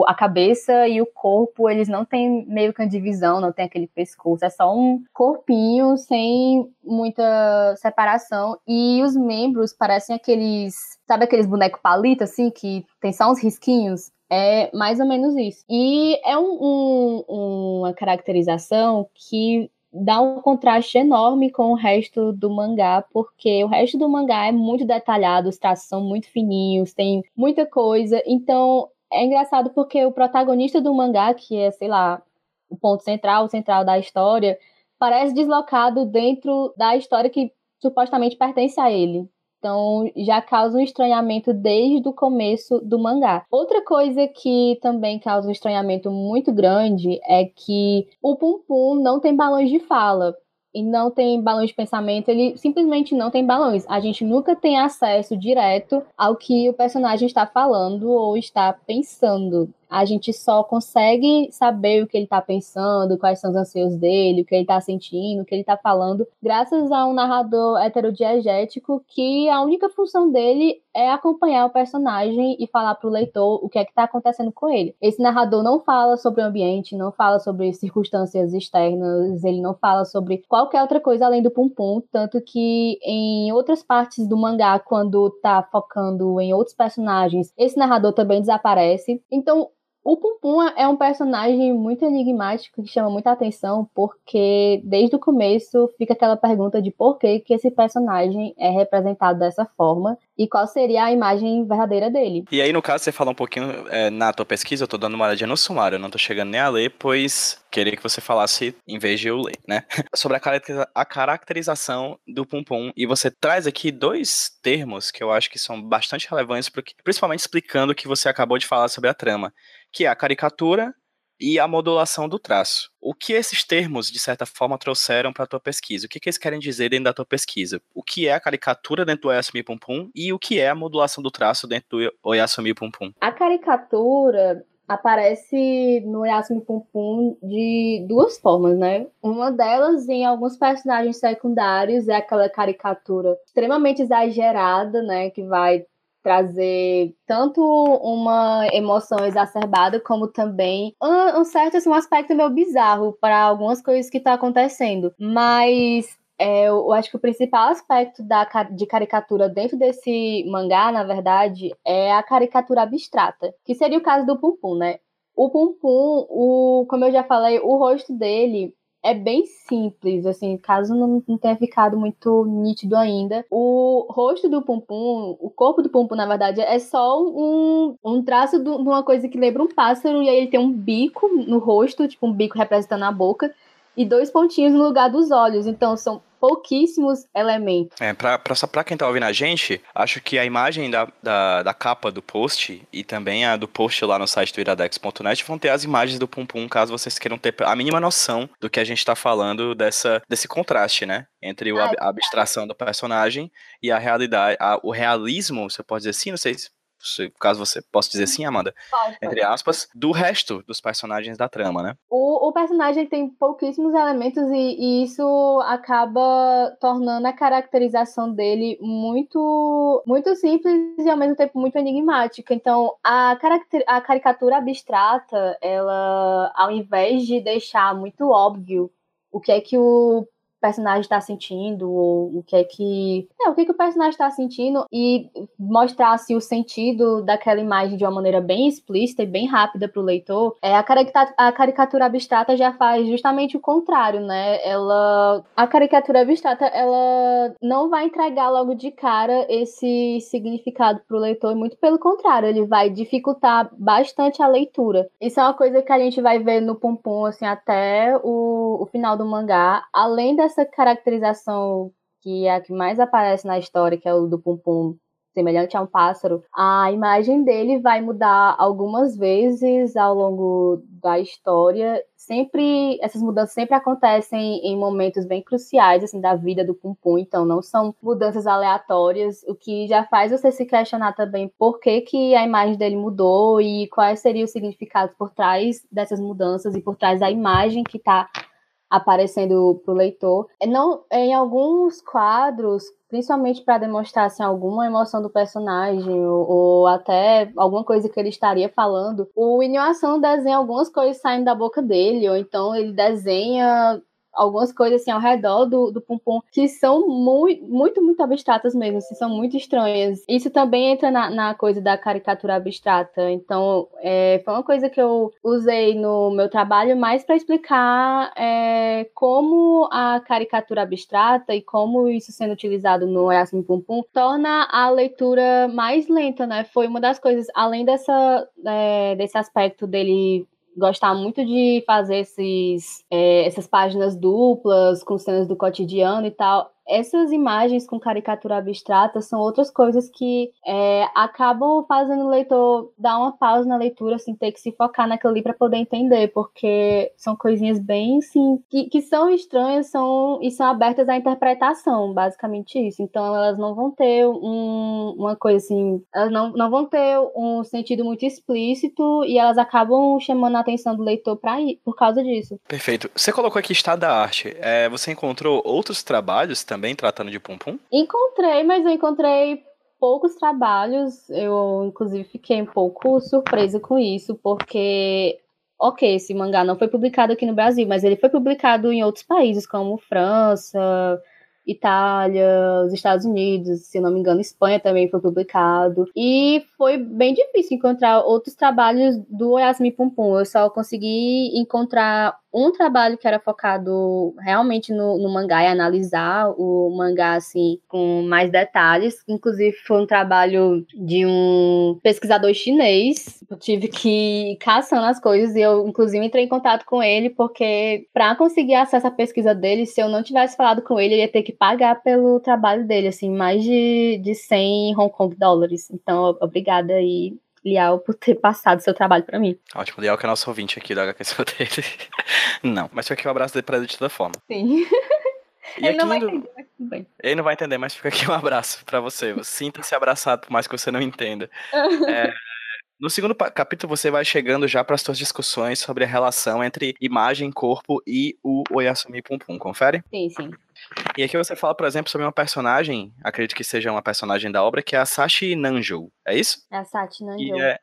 [SPEAKER 3] a cabeça e o corpo, eles não têm meio que uma divisão, não tem aquele pescoço, é só um corpinho sem muita separação. E os membros parecem aqueles, sabe aqueles bonecos palito, assim, que tem só uns risquinhos? É mais ou menos isso. E é um, um, uma caracterização que dá um contraste enorme com o resto do mangá, porque o resto do mangá é muito detalhado, os traços são muito fininhos, tem muita coisa. Então, é engraçado porque o protagonista do mangá, que é, sei lá, o ponto central, o central da história, parece deslocado dentro da história que supostamente pertence a ele. Então já causa um estranhamento desde o começo do mangá. Outra coisa que também causa um estranhamento muito grande é que o Pum Pum não tem balões de fala e não tem balões de pensamento, ele simplesmente não tem balões. A gente nunca tem acesso direto ao que o personagem está falando ou está pensando a gente só consegue saber o que ele está pensando, quais são os anseios dele, o que ele está sentindo, o que ele está falando, graças a um narrador heterodiegético que a única função dele é acompanhar o personagem e falar para o leitor o que é que está acontecendo com ele. Esse narrador não fala sobre o ambiente, não fala sobre circunstâncias externas, ele não fala sobre qualquer outra coisa além do pum pum, tanto que em outras partes do mangá, quando tá focando em outros personagens, esse narrador também desaparece. Então, o Pum Pum é um personagem muito enigmático que chama muita atenção, porque desde o começo fica aquela pergunta de por que, que esse personagem é representado dessa forma e qual seria a imagem verdadeira dele.
[SPEAKER 2] E aí, no caso, você fala um pouquinho é, na tua pesquisa, eu tô dando uma olhadinha no sumário, eu não tô chegando nem a ler, pois queria que você falasse em vez de eu ler, né? [LAUGHS] Sobre a caracterização do Pum Pum. E você traz aqui dois termos que eu acho que são bastante relevantes, principalmente explicando o que você acabou de falar sobre a trama que é a caricatura e a modulação do traço. O que esses termos, de certa forma, trouxeram para a tua pesquisa? O que, que eles querem dizer dentro da tua pesquisa? O que é a caricatura dentro do Oyasumi Pum Pum e o que é a modulação do traço dentro do Oyasumi Pum Pum?
[SPEAKER 3] A caricatura aparece no Oyasumi Pum Pum de duas formas, né? Uma delas, em alguns personagens secundários, é aquela caricatura extremamente exagerada, né? Que vai trazer tanto uma emoção exacerbada como também um, um certo assim, um aspecto meio bizarro para algumas coisas que tá acontecendo. Mas é, eu acho que o principal aspecto da, de caricatura dentro desse mangá, na verdade, é a caricatura abstrata, que seria o caso do Pum Pum, né? O Pum Pum, o, como eu já falei, o rosto dele é bem simples, assim, caso não, não tenha ficado muito nítido ainda. O rosto do Pum o corpo do Pum na verdade, é só um, um traço de uma coisa que lembra um pássaro, e aí ele tem um bico no rosto, tipo um bico representando a boca, e dois pontinhos no lugar dos olhos. Então são pouquíssimos elementos.
[SPEAKER 2] É, pra, pra, pra quem tá ouvindo a gente, acho que a imagem da, da, da, capa do post e também a do post lá no site do iradex.net vão ter as imagens do Pum Pum, caso vocês queiram ter a mínima noção do que a gente tá falando dessa, desse contraste, né? Entre o, a, a abstração do personagem e a realidade, a, o realismo, você pode dizer assim, não sei se se, caso você possa dizer assim, Amanda, Pode. entre aspas, do resto dos personagens da trama, né?
[SPEAKER 3] O, o personagem tem pouquíssimos elementos e, e, isso acaba tornando a caracterização dele muito, muito simples e ao mesmo tempo muito enigmática. Então, a, a caricatura abstrata, ela, ao invés de deixar muito óbvio o que é que o personagem está sentindo, ou o que é que. É, o que, que o personagem está sentindo e mostrar assim, o sentido daquela imagem de uma maneira bem explícita e bem rápida para o leitor, é, a, caricatura, a caricatura abstrata já faz justamente o contrário, né? Ela, a caricatura abstrata ela não vai entregar logo de cara esse significado para o leitor, muito pelo contrário, ele vai dificultar bastante a leitura. Isso é uma coisa que a gente vai ver no Pum, assim, até o, o final do mangá. Além dessa caracterização que é a que mais aparece na história, que é o do Pum Pum semelhante a um pássaro, a imagem dele vai mudar algumas vezes ao longo da história. Sempre essas mudanças sempre acontecem em momentos bem cruciais assim da vida do Pum Pum, então não são mudanças aleatórias, o que já faz você se questionar também por que, que a imagem dele mudou e quais seriam os significados por trás dessas mudanças e por trás da imagem que está aparecendo para o leitor. É, não, é, em alguns quadros, principalmente para demonstrar assim, alguma emoção do personagem ou, ou, até alguma coisa que ele estaria falando, o Inhuação desenha algumas coisas saindo da boca dele, ou então ele desenha algumas coisas assim ao redor do, do que são muito, muito, muito abstratas mesmo, assim, são muito estranhas. Isso também entra na, na coisa da caricatura abstrata. Então, é, foi uma coisa que eu usei no meu trabalho mais para explicar é, como a caricatura abstrata e como isso sendo utilizado no Yasmin Pum Pum torna a leitura mais lenta, né? Foi uma das coisas, além dessa, é, desse aspecto dele gostar muito de fazer esses, é, essas páginas duplas com cenas do cotidiano e tal essas imagens com caricatura abstrata são outras coisas que é, acabam fazendo o leitor dar uma pausa na leitura, assim, ter que se focar naquilo ali para poder entender, porque são coisinhas bem, assim, que, que são estranhas são, e são abertas à interpretação, basicamente isso. Então elas não vão ter um, uma coisa assim, elas não, não vão ter um sentido muito explícito e elas acabam chamando a atenção do leitor pra ir, por causa disso.
[SPEAKER 2] Perfeito. Você colocou aqui estado da arte. É, você encontrou outros trabalhos também? Também tratando de Pum Pum?
[SPEAKER 3] Encontrei, mas eu encontrei poucos trabalhos. Eu, inclusive, fiquei um pouco surpresa com isso, porque, ok, esse mangá não foi publicado aqui no Brasil, mas ele foi publicado em outros países, como França, Itália, os Estados Unidos, se não me engano, Espanha também foi publicado. E foi bem difícil encontrar outros trabalhos do Yasmin Pum Pum. Eu só consegui encontrar um trabalho que era focado realmente no, no, mangá e analisar o mangá assim com mais detalhes. Inclusive foi um trabalho de um pesquisador chinês. Eu tive que ir caçando as coisas e eu inclusive entrei em contato com ele porque para conseguir acesso à pesquisa dele, se eu não tivesse falado com ele, eu ia ter que pagar pelo trabalho dele, assim, mais de, de 100 Hong Kong dólares. Então, obrigada aí Lial por ter passado seu trabalho para mim.
[SPEAKER 2] Ótimo, Lial que é nosso ouvinte aqui da HQ dele. Não, mas fica aqui um abraço pra ele de toda forma.
[SPEAKER 3] Sim.
[SPEAKER 2] E ele não vai entender, mas tudo bem. Ele não vai entender, mas fica aqui um abraço para você. Sinta-se abraçado, por mais que você não entenda. é, [LAUGHS] no segundo capítulo, você vai chegando já para as suas discussões sobre a relação entre imagem, corpo e o Oyasumi Pum Pum, confere?
[SPEAKER 3] Sim, sim.
[SPEAKER 2] E aqui você fala, por exemplo, sobre uma personagem, acredito que seja uma personagem da obra, que é a Sashi Nanjo, é isso?
[SPEAKER 3] É a Sashi Nanjo.
[SPEAKER 2] É,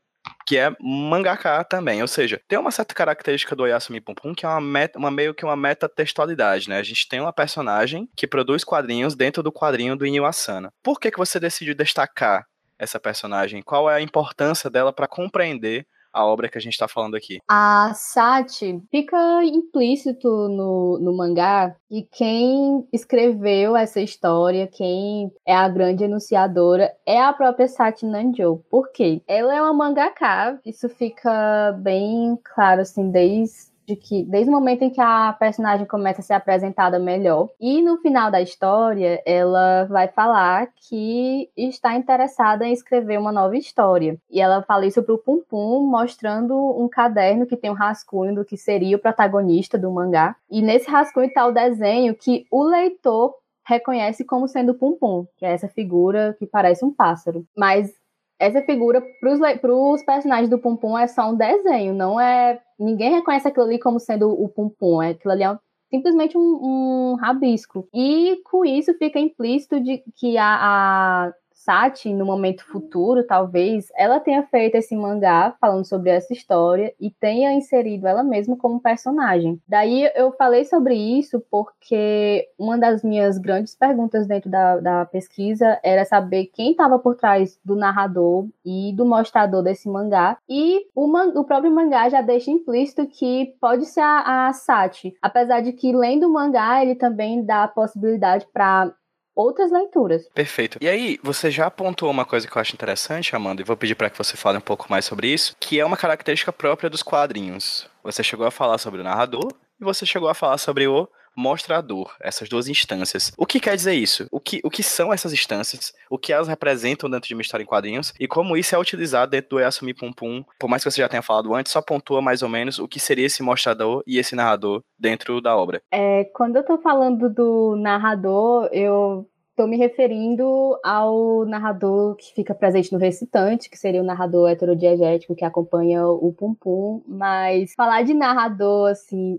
[SPEAKER 2] que é mangaka também, ou seja, tem uma certa característica do Oyasumi Pum Pum, que é uma, meta, uma meio que uma metatextualidade, né? A gente tem uma personagem que produz quadrinhos dentro do quadrinho do Inyo Asana. Por que, que você decidiu destacar essa personagem? Qual é a importância dela para compreender a obra que a gente está falando aqui?
[SPEAKER 3] A Sati fica implícito no, no mangá e quem escreveu essa história, quem é a grande enunciadora, é a própria Sati Nanjo. Por quê? Ela é uma mangaka, isso fica bem claro assim desde de que desde o momento em que a personagem começa a ser apresentada melhor e no final da história ela vai falar que está interessada em escrever uma nova história e ela fala isso pro Pum Pum mostrando um caderno que tem um rascunho do que seria o protagonista do mangá e nesse rascunho está o desenho que o leitor reconhece como sendo Pum Pum, que é essa figura que parece um pássaro. Mas essa figura para os personagens do Pum Pum é só um desenho, não é. Ninguém reconhece aquilo ali como sendo o Pum Pum, é, aquilo ali é simplesmente um, um rabisco. E com isso fica implícito de que a, a Sati, no momento futuro, talvez, ela tenha feito esse mangá falando sobre essa história e tenha inserido ela mesma como personagem. Daí eu falei sobre isso porque uma das minhas grandes perguntas dentro da, da pesquisa era saber quem estava por trás do narrador e do mostrador desse mangá. E o, man, o próprio mangá já deixa implícito que pode ser a, a. Apesar de que, lendo o mangá, ele também dá a possibilidade para outras leituras.
[SPEAKER 2] Perfeito. E aí, você já apontou uma coisa que eu acho interessante, Amanda, e vou pedir para que você fale um pouco mais sobre isso, que é uma característica própria dos quadrinhos. Você chegou a falar sobre o narrador e você chegou a falar sobre o mostrador, essas duas instâncias. O que quer dizer isso? O que, o que são essas instâncias? O que elas representam dentro de uma história em quadrinhos? E como isso é utilizado dentro do Yasumi Pum Pum? Por mais que você já tenha falado antes, só pontua mais ou menos o que seria esse mostrador e esse narrador dentro da obra.
[SPEAKER 3] É, quando eu tô falando do narrador, eu Estou me referindo ao narrador que fica presente no recitante, que seria o narrador heterodiegético que acompanha o Pum Pum, mas falar de narrador, assim,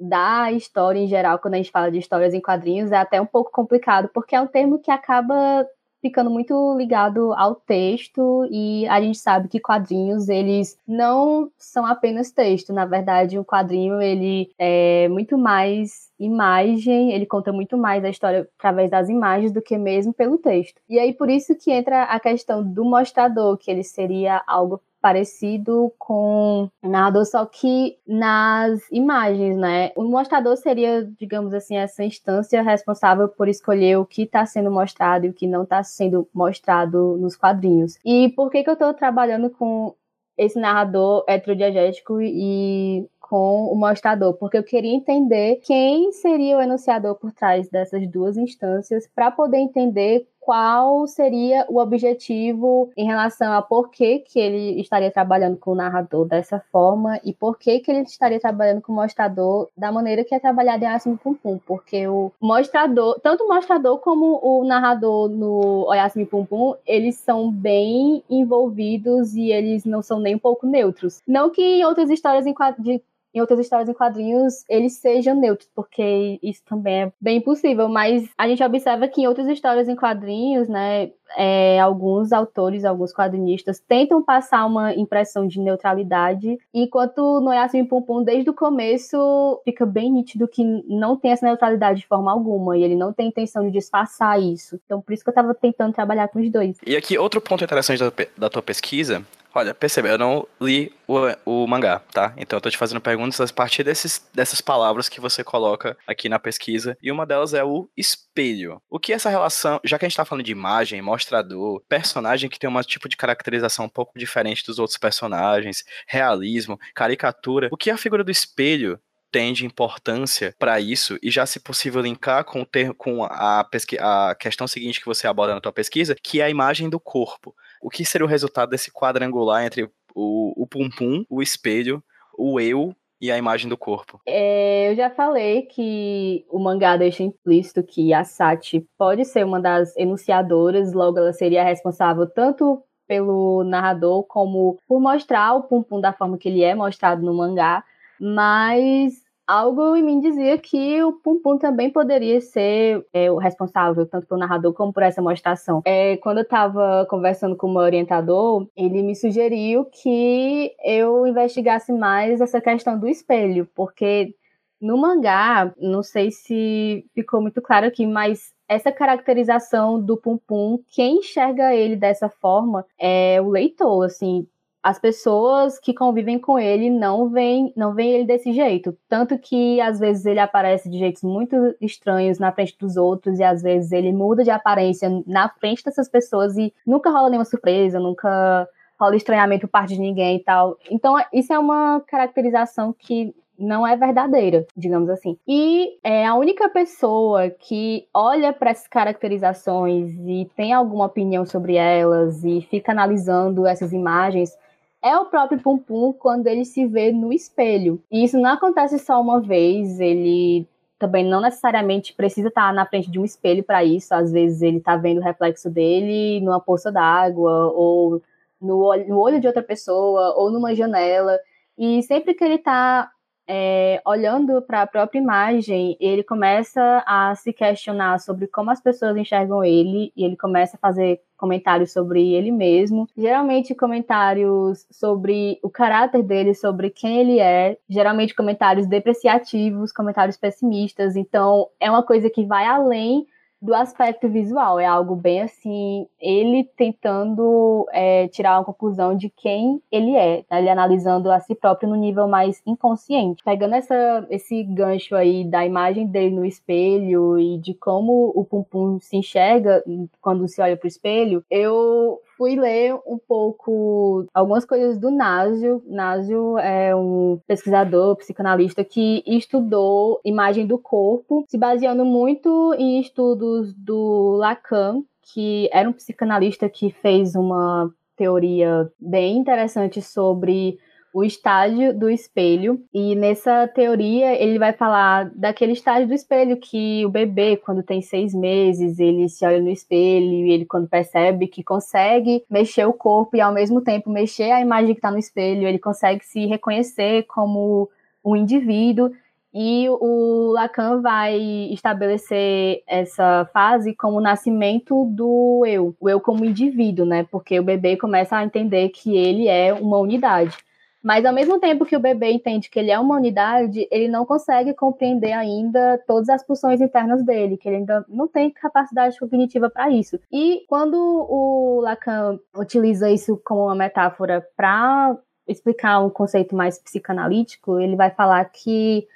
[SPEAKER 3] da história em geral, quando a gente fala de histórias em quadrinhos, é até um pouco complicado, porque é um termo que acaba ficando muito ligado ao texto e a gente sabe que quadrinhos eles não são apenas texto, na verdade o quadrinho ele é muito mais imagem, ele conta muito mais a história através das imagens do que mesmo pelo texto. E aí por isso que entra a questão do mostrador, que ele seria algo parecido com narrador, só que nas imagens, né? O mostrador seria, digamos assim, essa instância responsável por escolher o que está sendo mostrado e o que não está sendo mostrado nos quadrinhos. E por que, que eu estou trabalhando com esse narrador heterodiegético e com o mostrador, porque eu queria entender quem seria o enunciador por trás dessas duas instâncias para poder entender qual seria o objetivo em relação a por que, que ele estaria trabalhando com o narrador dessa forma e por que, que ele estaria trabalhando com o mostrador da maneira que é trabalhado em Asimo Pum Pum, porque o mostrador, tanto o mostrador como o narrador no Oyasumi Pum Pum, eles são bem envolvidos e eles não são nem um pouco neutros. Não que em outras histórias de em outras histórias em quadrinhos eles sejam neutros, porque isso também é bem possível, mas a gente observa que em outras histórias em quadrinhos, né, é, alguns autores, alguns quadrinistas tentam passar uma impressão de neutralidade, enquanto no Yasmin Pum Pum, desde o começo, fica bem nítido que não tem essa neutralidade de forma alguma, e ele não tem intenção de disfarçar isso. Então, por isso que eu estava tentando trabalhar com os dois.
[SPEAKER 2] E aqui, outro ponto interessante da, da tua pesquisa Olha, percebe, eu não li o, o, mangá, tá? Então eu tô te fazendo perguntas a partir desses, dessas palavras que você coloca aqui na pesquisa. E uma delas é o espelho. O que essa relação, já que a gente tá falando de imagem, mostrador, personagem que tem um tipo de caracterização um pouco diferente dos outros personagens, realismo, caricatura, o que a figura do espelho tem de importância para isso e já se possível linkar com, ter, com a, a questão seguinte que você aborda na tua pesquisa, que é a imagem do corpo o que seria o resultado desse quadrangular entre o, o pum-pum, o espelho, o eu e a imagem do corpo?
[SPEAKER 3] É, eu já falei que o mangá deixa implícito que a Sati pode ser uma das enunciadoras, logo ela seria responsável tanto pelo narrador como por mostrar o pum pum da forma que ele é mostrado no mangá, mas algo em mim dizia que o Pum Pum também poderia ser é, o responsável, tanto pelo narrador como por essa mostração. É, quando eu estava conversando com o meu orientador, ele me sugeriu que eu investigasse mais essa questão do espelho, porque no mangá, não sei se ficou muito claro aqui, mas essa caracterização do Pum Pum, quem enxerga ele dessa forma é o leitor, assim, as pessoas que convivem com ele não veem, não veem ele desse jeito. Tanto que às vezes ele aparece de jeitos muito estranhos na frente dos outros, e às vezes ele muda de aparência na frente dessas pessoas e nunca rola nenhuma surpresa, nunca rola estranhamento por parte de ninguém e tal. Então, isso é uma caracterização que não é verdadeira, digamos assim. E é a única pessoa que olha para essas caracterizações e tem alguma opinião sobre elas e fica analisando essas imagens é o próprio Pum Pum quando ele se vê no espelho. E isso não acontece só uma vez, ele também não necessariamente precisa estar na frente de um espelho para isso. Às vezes ele está vendo o reflexo dele numa poça d'água, ou no olho, no olho de outra pessoa, ou numa janela. E sempre que ele está é, olhando para a própria imagem, ele começa a se questionar sobre como as pessoas enxergam ele e ele começa a fazer comentários sobre ele mesmo, geralmente comentários sobre o caráter dele, sobre quem ele é, geralmente comentários depreciativos, comentários pessimistas. Então, é uma coisa que vai além do aspecto visual. É algo bem assim, ele tentando é, tirar uma conclusão de quem ele é, né? ele analisando a si próprio no nível mais inconsciente. Pegando essa, esse gancho aí da imagem dele no espelho e de como o Pum Pum se enxerga quando se olha para o espelho, eu fui ler um pouco algumas coisas do Násio. Násio é um pesquisador, psicanalista que estudou imagem do corpo, se baseando muito em estudos do Lacan, que era um psicanalista que fez uma teoria bem interessante sobre o estágio do espelho. E nessa teoria ele vai falar daquele estágio do espelho que o bebê, quando tem seis meses, ele se olha no espelho e ele, quando percebe que consegue mexer o corpo e ao mesmo tempo mexer a imagem que está no espelho, ele consegue se reconhecer como um indivíduo. E o Lacan vai estabelecer essa fase como o nascimento do eu, o eu como indivíduo, né? Porque o bebê começa a entender que ele é uma unidade. Mas ao mesmo tempo que o bebê entende que ele é uma unidade, ele não consegue compreender ainda todas as pulsões internas dele, que ele ainda não tem capacidade cognitiva para isso. E quando o Lacan utiliza isso como uma metáfora para explicar um conceito mais psicanalítico, ele vai falar que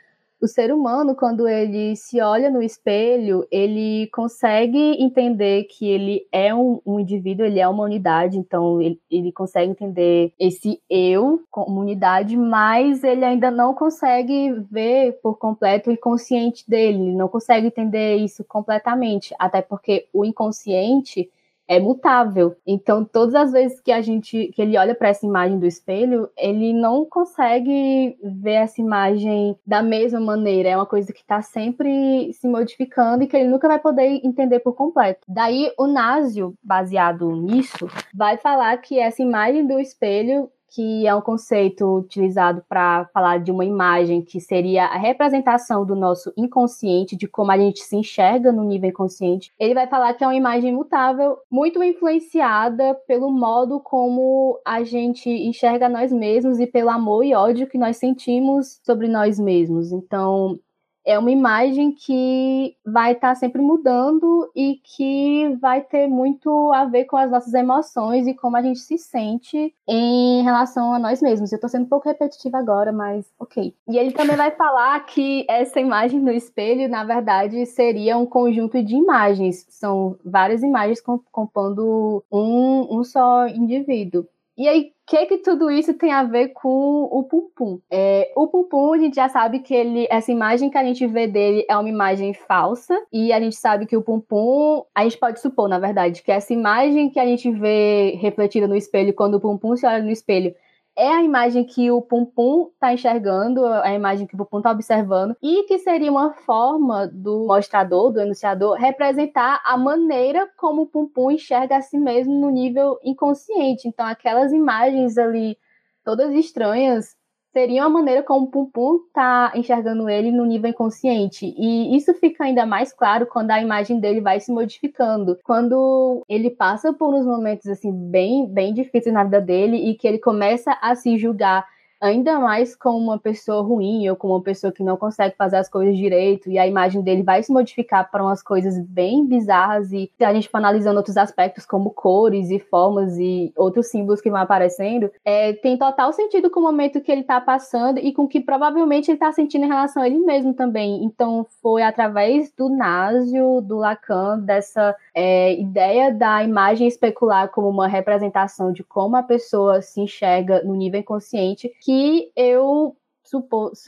[SPEAKER 3] o ser humano, quando ele se olha no espelho, ele consegue entender que ele é um, um indivíduo, ele é uma unidade, então ele, ele, consegue entender esse eu como unidade, mas ele ainda não consegue ver por completo o inconsciente dele, ele não consegue entender isso completamente, até porque o inconsciente é mutável. Então, todas as vezes que a gente que ele olha para essa imagem do espelho, ele não consegue ver essa imagem da mesma maneira. É uma coisa que está sempre se modificando e que ele nunca vai poder entender por completo. Daí, o Násio, baseado nisso, vai falar que essa imagem do espelho que é um conceito utilizado para falar de uma imagem que seria a representação do nosso inconsciente, de como a gente se enxerga no nível inconsciente. Ele vai falar que é uma imagem mutável, muito influenciada pelo modo como a gente enxerga nós mesmos e pelo amor e ódio que nós sentimos sobre nós mesmos. Então, é uma imagem que vai estar tá sempre mudando e que vai ter muito a ver com as nossas emoções e como a gente se sente em relação a nós mesmos. Eu estou sendo um pouco repetitiva agora, mas ok. E ele também vai falar que essa imagem no espelho, na verdade, seria um conjunto de imagens. São várias imagens compondo um, um só indivíduo. E aí, o que que tudo isso tem a ver com o Pum Pum? É, o Pum Pum, a gente já sabe que ele, essa imagem que a gente vê dele é uma imagem falsa, e a gente sabe que o Pum Pum, a gente pode supor, na verdade, que essa imagem que a gente vê refletida no espelho, quando o Pum Pum se olha no espelho, é a imagem que o Pum Pum está enxergando, a imagem que o Pum Pum está observando, e que seria uma forma do mostrador, do enunciador, representar a maneira como o Pum Pum enxerga a si mesmo no nível inconsciente. Então, aquelas imagens ali, todas estranhas, seria a maneira como o Pum Pum tá enxergando ele no nível inconsciente. E isso fica ainda mais claro quando a imagem dele vai se modificando. Quando ele passa por uns momentos assim bem, bem difíceis na vida dele e que ele começa a se julgar ainda mais com uma pessoa ruim ou com uma pessoa que não consegue fazer as coisas direito e a imagem dele vai se modificar para umas coisas bem bizarras e a gente for analisando outros aspectos como cores e formas e outros símbolos que vão aparecendo, é, tem total sentido com o momento que ele está passando e com o que provavelmente ele está sentindo em relação a ele mesmo também. Então foi através do Násio, do Lacan, dessa é, ideia da imagem especular como uma representação de como a pessoa se enxerga no nível inconsciente que que eu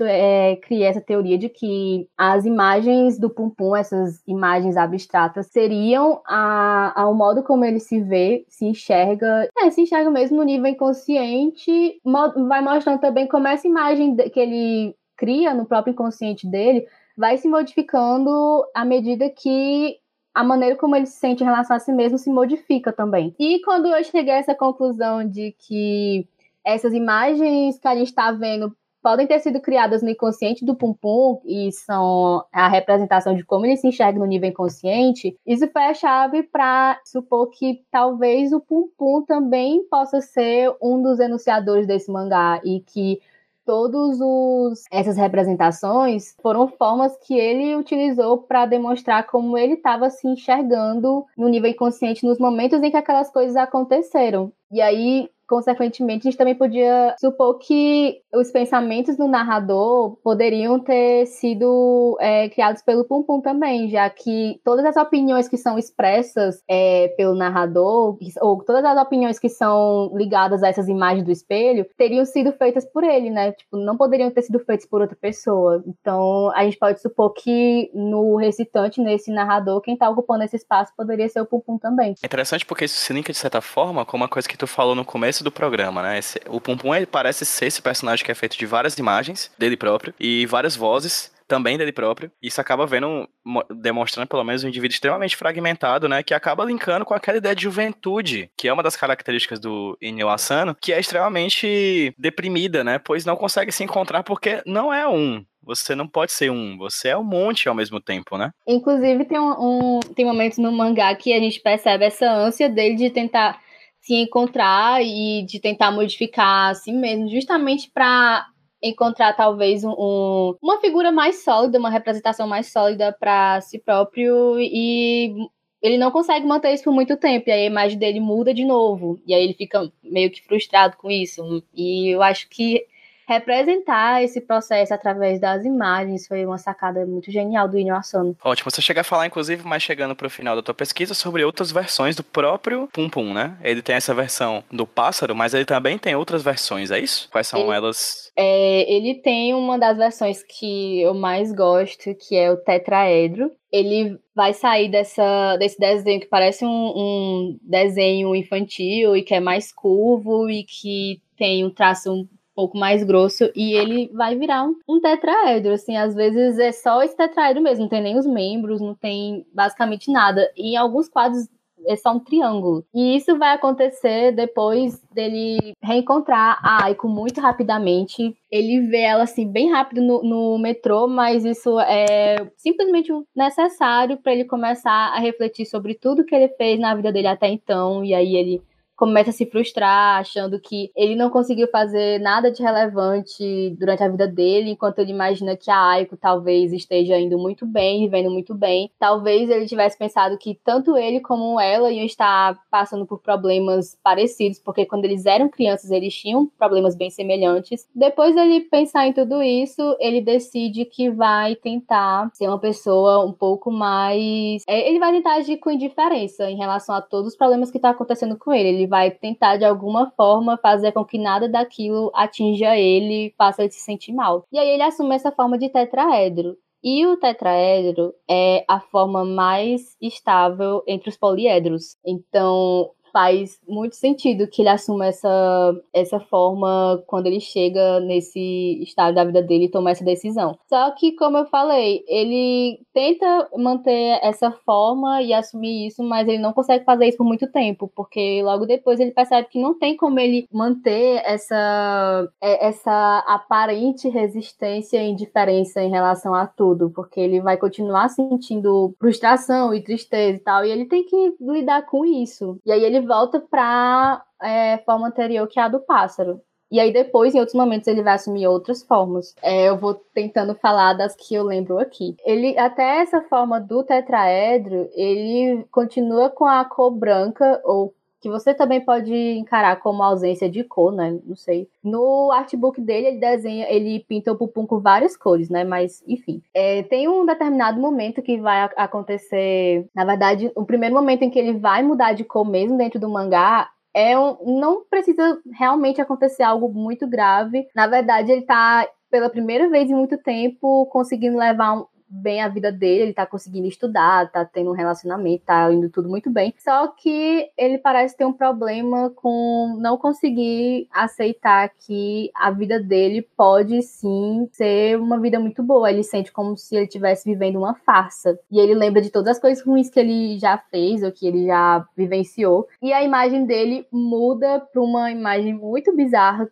[SPEAKER 3] é, criei essa teoria de que as imagens do Pum Pum, essas imagens abstratas, seriam a, a, o modo como ele se vê, se enxerga, é, se enxerga mesmo no nível inconsciente, vai mostrando também como essa imagem que ele cria no próprio inconsciente dele vai se modificando à medida que a maneira como ele se sente em relação a si mesmo se modifica também. E quando eu cheguei a essa conclusão de que essas imagens que a gente está vendo podem ter sido criadas no inconsciente do Pum Pum e são a representação de como ele se enxerga no nível inconsciente, isso foi a chave para supor que talvez o Pum Pum também possa ser um dos enunciadores desse mangá e que todos os essas representações foram formas que ele utilizou para demonstrar como ele estava se enxergando no nível inconsciente nos momentos em que aquelas coisas aconteceram. E aí consequentemente, a gente também podia supor que os pensamentos do narrador poderiam ter sido é, criados pelo Pum Pum também, já que todas as opiniões que são expressas é, pelo narrador, ou todas as opiniões que são ligadas a essas imagens do espelho, teriam sido feitas por ele, né? Tipo, não poderiam ter sido feitas por outra pessoa. Então, a gente pode supor que no recitante, nesse narrador, quem está ocupando esse espaço poderia ser o Pum Pum também.
[SPEAKER 2] É interessante porque isso se linka, de certa forma, com uma coisa que tu falou no começo começo do programa, né? Esse, o Pum Pum parece ser esse personagem que é feito de várias imagens dele próprio e várias vozes também dele próprio. Isso acaba vendo, demonstrando pelo menos um indivíduo extremamente fragmentado, né? Que acaba linkando com aquela ideia de juventude, que é uma das características do Inyo Asano, que é extremamente deprimida, né? Pois não consegue se encontrar porque não é um. Você não pode ser um, você é um monte ao mesmo tempo, né?
[SPEAKER 3] Inclusive, tem, um, um tem momentos no mangá que a gente percebe essa ânsia dele de tentar se encontrar e de tentar modificar a si mesmo, justamente para encontrar talvez um, um, uma figura mais sólida, uma representação mais sólida para si próprio e ele não consegue manter isso por muito tempo, e aí a imagem dele muda de novo, e aí ele fica meio que frustrado com isso. E eu acho que representar esse processo através das imagens foi uma sacada muito genial do Inyo Asano.
[SPEAKER 2] Ótimo, você chega a falar, inclusive, mais chegando para o final da tua pesquisa, sobre outras versões do próprio Pum Pum, né? Ele tem essa versão do pássaro, mas ele também tem outras versões, é isso? Quais são
[SPEAKER 3] ele,
[SPEAKER 2] elas?
[SPEAKER 3] É, ele tem uma das versões que eu mais gosto, que é o tetraedro. Ele vai sair dessa, desse desenho que parece um, um desenho infantil e que é mais curvo e que tem um traço pouco mais grosso e ele vai virar um, um tetraedro, assim, às vezes é só esse tetraedro mesmo, não tem nem os membros, não tem basicamente nada. E em alguns quadros é só um triângulo. E isso vai acontecer depois dele reencontrar a Aiko muito rapidamente. Ele vê ela assim bem rápido no, no metrô, mas isso é simplesmente necessário para ele começar a refletir sobre tudo que ele fez na vida dele até então. E aí ele começa a se frustrar, achando que ele não conseguiu fazer nada de relevante durante a vida dele, enquanto ele imagina que a Aiko talvez esteja indo muito bem, vivendo muito bem. Talvez ele tivesse pensado que tanto ele como ela iam estar passando por problemas parecidos, porque quando eles eram crianças eles tinham problemas bem semelhantes. Depois dele pensar em tudo isso, ele decide que vai tentar ser uma pessoa um pouco mais. É, ele vai tentar agir com indiferença em relação a todos os problemas que estão tá acontecendo com ele. Ele vai tentar de alguma forma fazer com que nada daquilo atinja ele, faça ele se sentir mal. E aí ele assume essa forma de tetraedro. E o tetraedro é a forma mais estável entre os poliedros. Então, faz muito sentido que ele assuma essa, essa forma quando ele chega nesse estado da vida dele e toma essa decisão. Só que, como eu falei, ele tenta manter essa forma e assumir isso, mas ele não consegue fazer isso por muito tempo, porque logo depois ele percebe que não tem como ele manter essa, é, essa aparente resistência e indiferença em relação a tudo, porque ele vai continuar sentindo frustração e tristeza e tal, e ele tem que lidar com isso. E aí ele volta para é, forma anterior que é a do pássaro. E aí depois, em outros momentos, ele vai assumir outras formas. É, eu vou tentando falar das que eu lembro aqui. Ele, até essa forma do tetraedro, ele continua com a cor branca, ou que você também pode encarar como ausência de cor, né? Não sei. No artbook dele, ele desenha, ele pinta o pupum com várias cores, né? Mas, enfim. É, tem um determinado momento que vai acontecer. Na verdade, o primeiro momento em que ele vai mudar de cor mesmo dentro do mangá é um, não precisa realmente acontecer algo muito grave. Na verdade, ele tá pela primeira vez em muito tempo conseguindo levar um, bem a vida dele, ele tá conseguindo estudar, tá tendo um relacionamento, tá indo tudo muito bem. Só que ele parece ter um problema com não conseguir aceitar que a vida dele pode sim ser uma vida muito boa. Ele sente como se ele estivesse vivendo uma farsa. E ele lembra de todas as coisas ruins que ele já fez ou que ele já vivenciou. E a imagem dele muda para uma imagem muito bizarra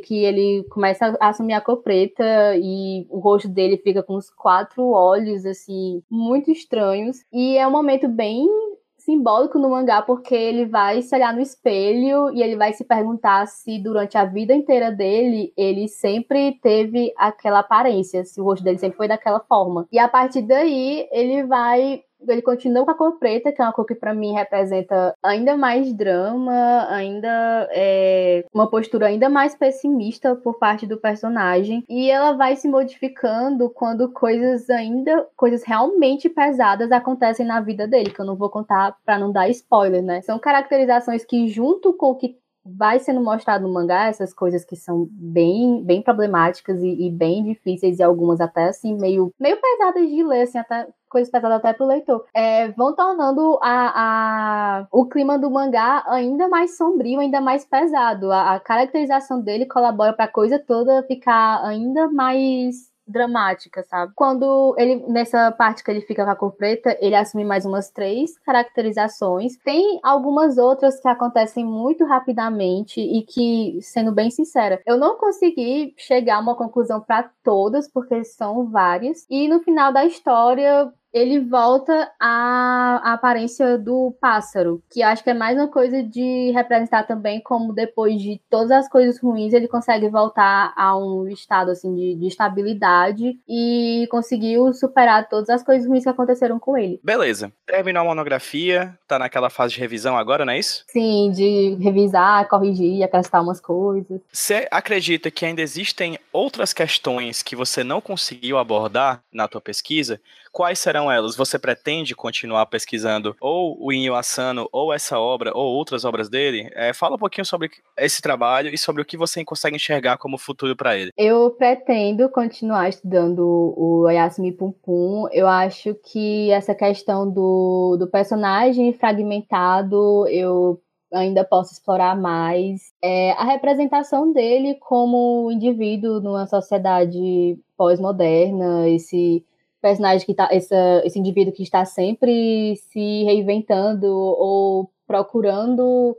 [SPEAKER 3] que ele começa a assumir a cor preta e o rosto dele fica com os quatro olhos, assim, muito estranhos. E é um momento bem simbólico no mangá porque ele vai se olhar no espelho e ele vai se perguntar se durante a vida inteira dele ele sempre teve aquela aparência, se o rosto dele sempre foi daquela forma. E a partir daí ele vai ele continua com a cor preta, que é uma cor que para mim representa ainda mais drama, ainda é uma postura ainda mais pessimista por parte do personagem. E ela vai se modificando quando coisas ainda, coisas realmente pesadas acontecem na vida dele, que eu não vou contar para não dar spoiler, né? São caracterizações que junto com o que vai sendo mostrado no mangá essas coisas que são bem, bem problemáticas e, e, bem difíceis e algumas até assim meio, meio pesadas de ler, assim, até coisas pesadas até pro leitor, é, vão tornando a, a, o clima do mangá ainda mais sombrio, ainda mais pesado. A, a caracterização dele colabora para a coisa toda ficar ainda mais dramática, sabe? Quando ele, nessa parte que ele fica com a cor preta, ele assume mais umas três caracterizações. Tem algumas outras que acontecem muito rapidamente e que, sendo bem sincera, eu não consegui chegar a uma conclusão para todas, porque são várias. E no final da história, ele volta à, à, aparência do pássaro, que acho que é mais uma coisa de representar também como depois de todas as coisas ruins ele consegue voltar a um estado assim de, de estabilidade e conseguiu superar todas as coisas ruins que aconteceram com ele.
[SPEAKER 2] Beleza. Terminou a monografia, tá naquela fase de revisão agora, não é isso?
[SPEAKER 3] Sim, de revisar, corrigir, acrescentar umas coisas.
[SPEAKER 2] Você acredita que ainda existem outras questões que você não conseguiu abordar na tua pesquisa? Quais serão elas? Você pretende continuar pesquisando ou o Inyo Asano, ou essa obra, ou outras obras dele? É, fala um pouquinho sobre esse trabalho e sobre o que você consegue enxergar como futuro para ele.
[SPEAKER 3] Eu pretendo continuar estudando o Oyasumi Pum Pum. Eu acho que essa questão do, do personagem fragmentado, eu ainda posso explorar mais. É, a representação dele como indivíduo numa sociedade pós-moderna, esse personagem que tá, essa, esse indivíduo que está sempre se reinventando ou procurando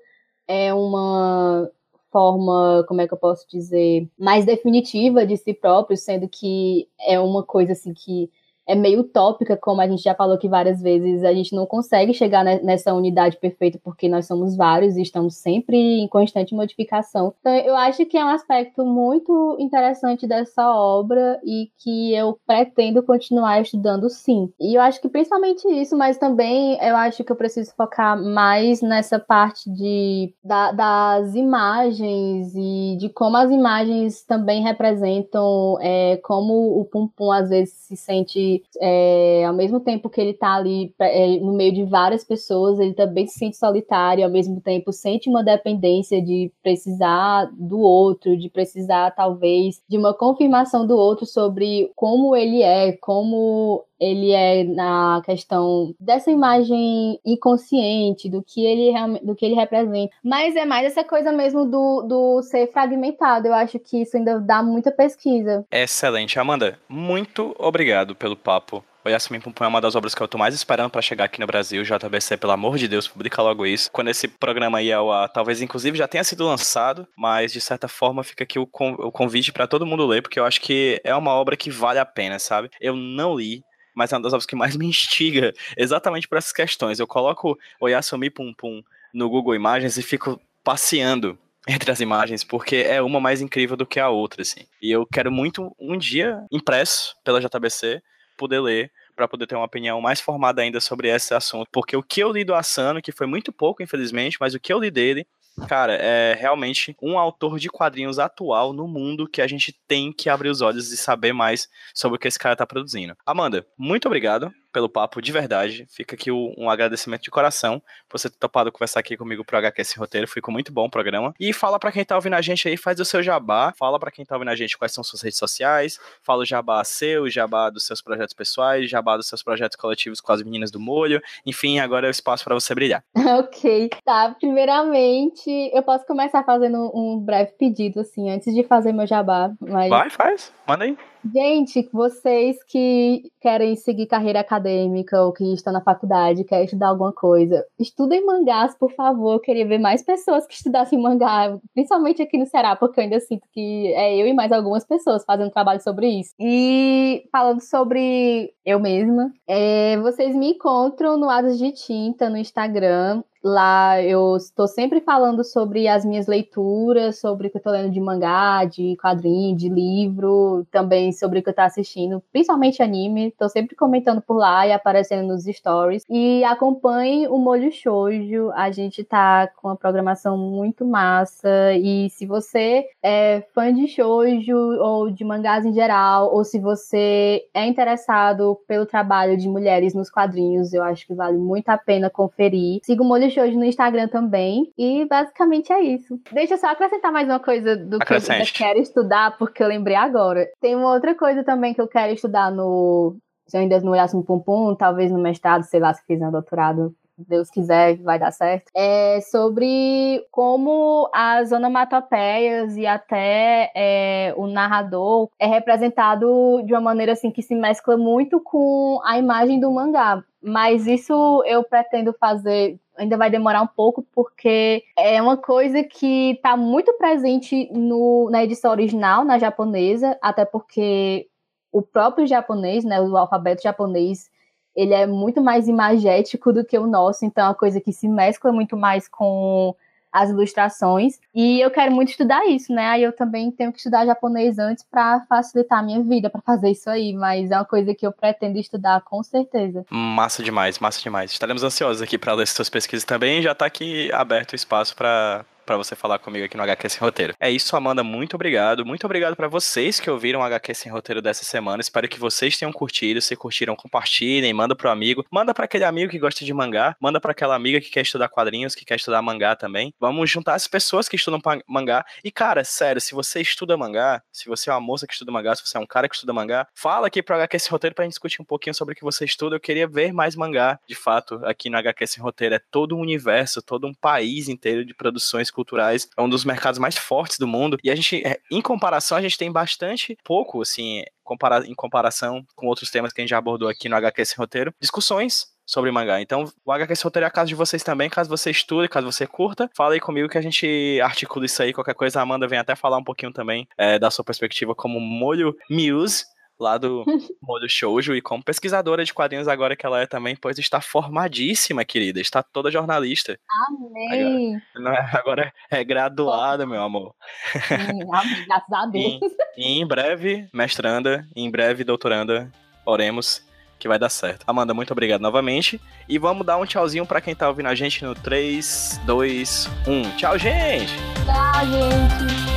[SPEAKER 3] é uma forma, como é que eu posso dizer, mais definitiva de si próprio, sendo que é uma coisa assim que é meio utópica, como a gente já falou aqui várias vezes, a gente não consegue chegar nessa unidade perfeita porque nós somos vários e estamos sempre em constante modificação. Então, eu acho que é um aspecto muito interessante dessa obra e que eu pretendo continuar estudando sim. E eu acho que principalmente isso, mas também eu acho que eu preciso focar mais nessa parte de, da, das imagens e de como as imagens também representam é, como o Pum Pum às vezes se sente é, ao mesmo tempo que ele está ali é, no meio de várias pessoas, ele também se sente solitário, ao mesmo tempo sente uma dependência de precisar do outro, de precisar, talvez, de uma confirmação do outro sobre como ele é, como ele é na questão dessa imagem inconsciente, do que ele, do que ele representa. Mas é mais essa coisa mesmo do, do ser fragmentado. Eu acho que isso ainda dá muita pesquisa.
[SPEAKER 2] Excelente. Amanda, muito obrigado pelo papo. O Yasmin Pum é uma das obras que eu tô mais esperando para chegar aqui no Brasil. JBC, pelo amor de Deus, publica logo isso. Quando esse programa aí é o, talvez inclusive já tenha sido lançado, mas de certa forma fica aqui o convite para todo mundo ler, porque eu acho que é uma obra que vale a pena, sabe? Eu não li, mas é uma das obras que mais me instiga exatamente por essas questões. Eu coloco o Yasumi Pum Pum no Google Imagens e fico passeando entre as imagens, porque é uma mais incrível do que a outra, assim. E eu quero muito, um dia, impresso pela JBC, poder ler para poder ter uma opinião mais formada ainda sobre esse assunto, porque o que eu li do Asano, que foi muito pouco, infelizmente, mas o que eu li dele Cara, é realmente um autor de quadrinhos atual no mundo que a gente tem que abrir os olhos e saber mais sobre o que esse cara tá produzindo. Amanda, muito obrigado pelo papo, de verdade. Fica aqui um agradecimento de coração por você ter topado conversar aqui comigo pro HQ Esse Roteiro. Ficou muito bom o programa. E fala para quem tá ouvindo a gente aí, faz o seu jabá. Fala para quem tá ouvindo a gente quais são suas redes sociais. Fala o jabá seu, jabá dos seus projetos pessoais, jabá dos seus projetos coletivos com as meninas do molho. Enfim, agora é o espaço para você brilhar. [LAUGHS]
[SPEAKER 3] ok. Tá, primeiramente, eu posso começar fazendo um breve pedido, assim, antes de fazer meu jabá. Mas...
[SPEAKER 2] Vai, faz. Manda aí.
[SPEAKER 3] Gente, vocês que querem seguir carreira acadêmica ou que estão na faculdade, querem estudar alguma coisa, estudem mangás, por favor. Eu queria ver mais pessoas que estudassem mangá, principalmente aqui no Ceará, porque eu ainda sinto que é eu e mais algumas pessoas fazendo trabalho sobre isso. E falando sobre eu mesma, é, vocês me encontram no Asas de Tinta no Instagram. Lá eu estou sempre falando sobre as minhas leituras, sobre o que eu estou lendo de mangá, de quadrinho, de livro, também sobre o que eu estou assistindo, principalmente anime. Estou sempre comentando por lá e aparecendo nos stories. E acompanhe o Molho Shoujo. A gente tá com uma programação muito massa. E se você é fã de shoujo ou de mangás em geral, ou se você é interessado pelo trabalho de mulheres nos quadrinhos, eu acho que vale muito a pena conferir. Siga o Molho hoje no Instagram também. E basicamente é isso. Deixa eu só acrescentar mais uma coisa do que eu quero estudar, porque eu lembrei agora. Tem uma outra coisa também que eu quero estudar no. Se eu ainda no Erasmus Pum Pum, talvez no mestrado, sei lá, se fizer um doutorado, Deus quiser, vai dar certo, é sobre como as onomatopeias e até é, o narrador é representado de uma maneira assim que se mescla muito com a imagem do mangá. Mas isso eu pretendo fazer ainda vai demorar um pouco, porque é uma coisa que está muito presente no, na edição original, na japonesa, até porque o próprio japonês, né, o alfabeto japonês, ele é muito mais imagético do que o nosso, então é uma coisa que se mescla muito mais com as ilustrações. E eu quero muito estudar isso, né? Aí eu também tenho que estudar japonês antes para facilitar a minha vida para fazer isso aí, mas é uma coisa que eu pretendo estudar com certeza.
[SPEAKER 2] Massa demais, massa demais. Estaremos ansiosos aqui para ler suas pesquisas também. Já está aqui aberto o espaço para para você falar comigo aqui no HQ Sem Roteiro. É isso, Amanda. Muito obrigado. Muito obrigado para vocês que ouviram o HQ Sem Roteiro dessa semana. Espero que vocês tenham curtido. Se curtiram, compartilhem, manda pro amigo. Manda para aquele amigo que gosta de mangá. Manda para aquela amiga que quer estudar quadrinhos, que quer estudar mangá também. Vamos juntar as pessoas que estudam mangá. E, cara, sério, se você estuda mangá, se você é uma moça que estuda mangá, se você é um cara que estuda mangá, fala aqui pro HQ Sem Roteiro pra gente discutir um pouquinho sobre o que você estuda. Eu queria ver mais mangá, de fato, aqui no HQ Sem Roteiro. É todo um universo, todo um país inteiro de produções culturais. É um dos mercados mais fortes do mundo. E a gente, é, em comparação, a gente tem bastante pouco, assim, compara em comparação com outros temas que a gente já abordou aqui no HQ Sem Roteiro, discussões sobre mangá. Então, o HQ Roteiro é a casa de vocês também, caso você estude, caso você curta, fala aí comigo que a gente articula isso aí, qualquer coisa, a Amanda vem até falar um pouquinho também é, da sua perspectiva como molho Muse, lá do Molho Shoujo e como pesquisadora de quadrinhos agora que ela é também, pois está formadíssima, querida, está toda jornalista.
[SPEAKER 3] Amém!
[SPEAKER 2] Agora, é, agora é graduada, meu amor.
[SPEAKER 3] Sim, amém, graças a Deus.
[SPEAKER 2] E, e em breve, mestranda, em breve, doutoranda, oremos que vai dar certo. Amanda, muito obrigado novamente. E vamos dar um tchauzinho para quem tá ouvindo a gente no 3, 2, 1. Tchau, gente!
[SPEAKER 3] Tchau, gente!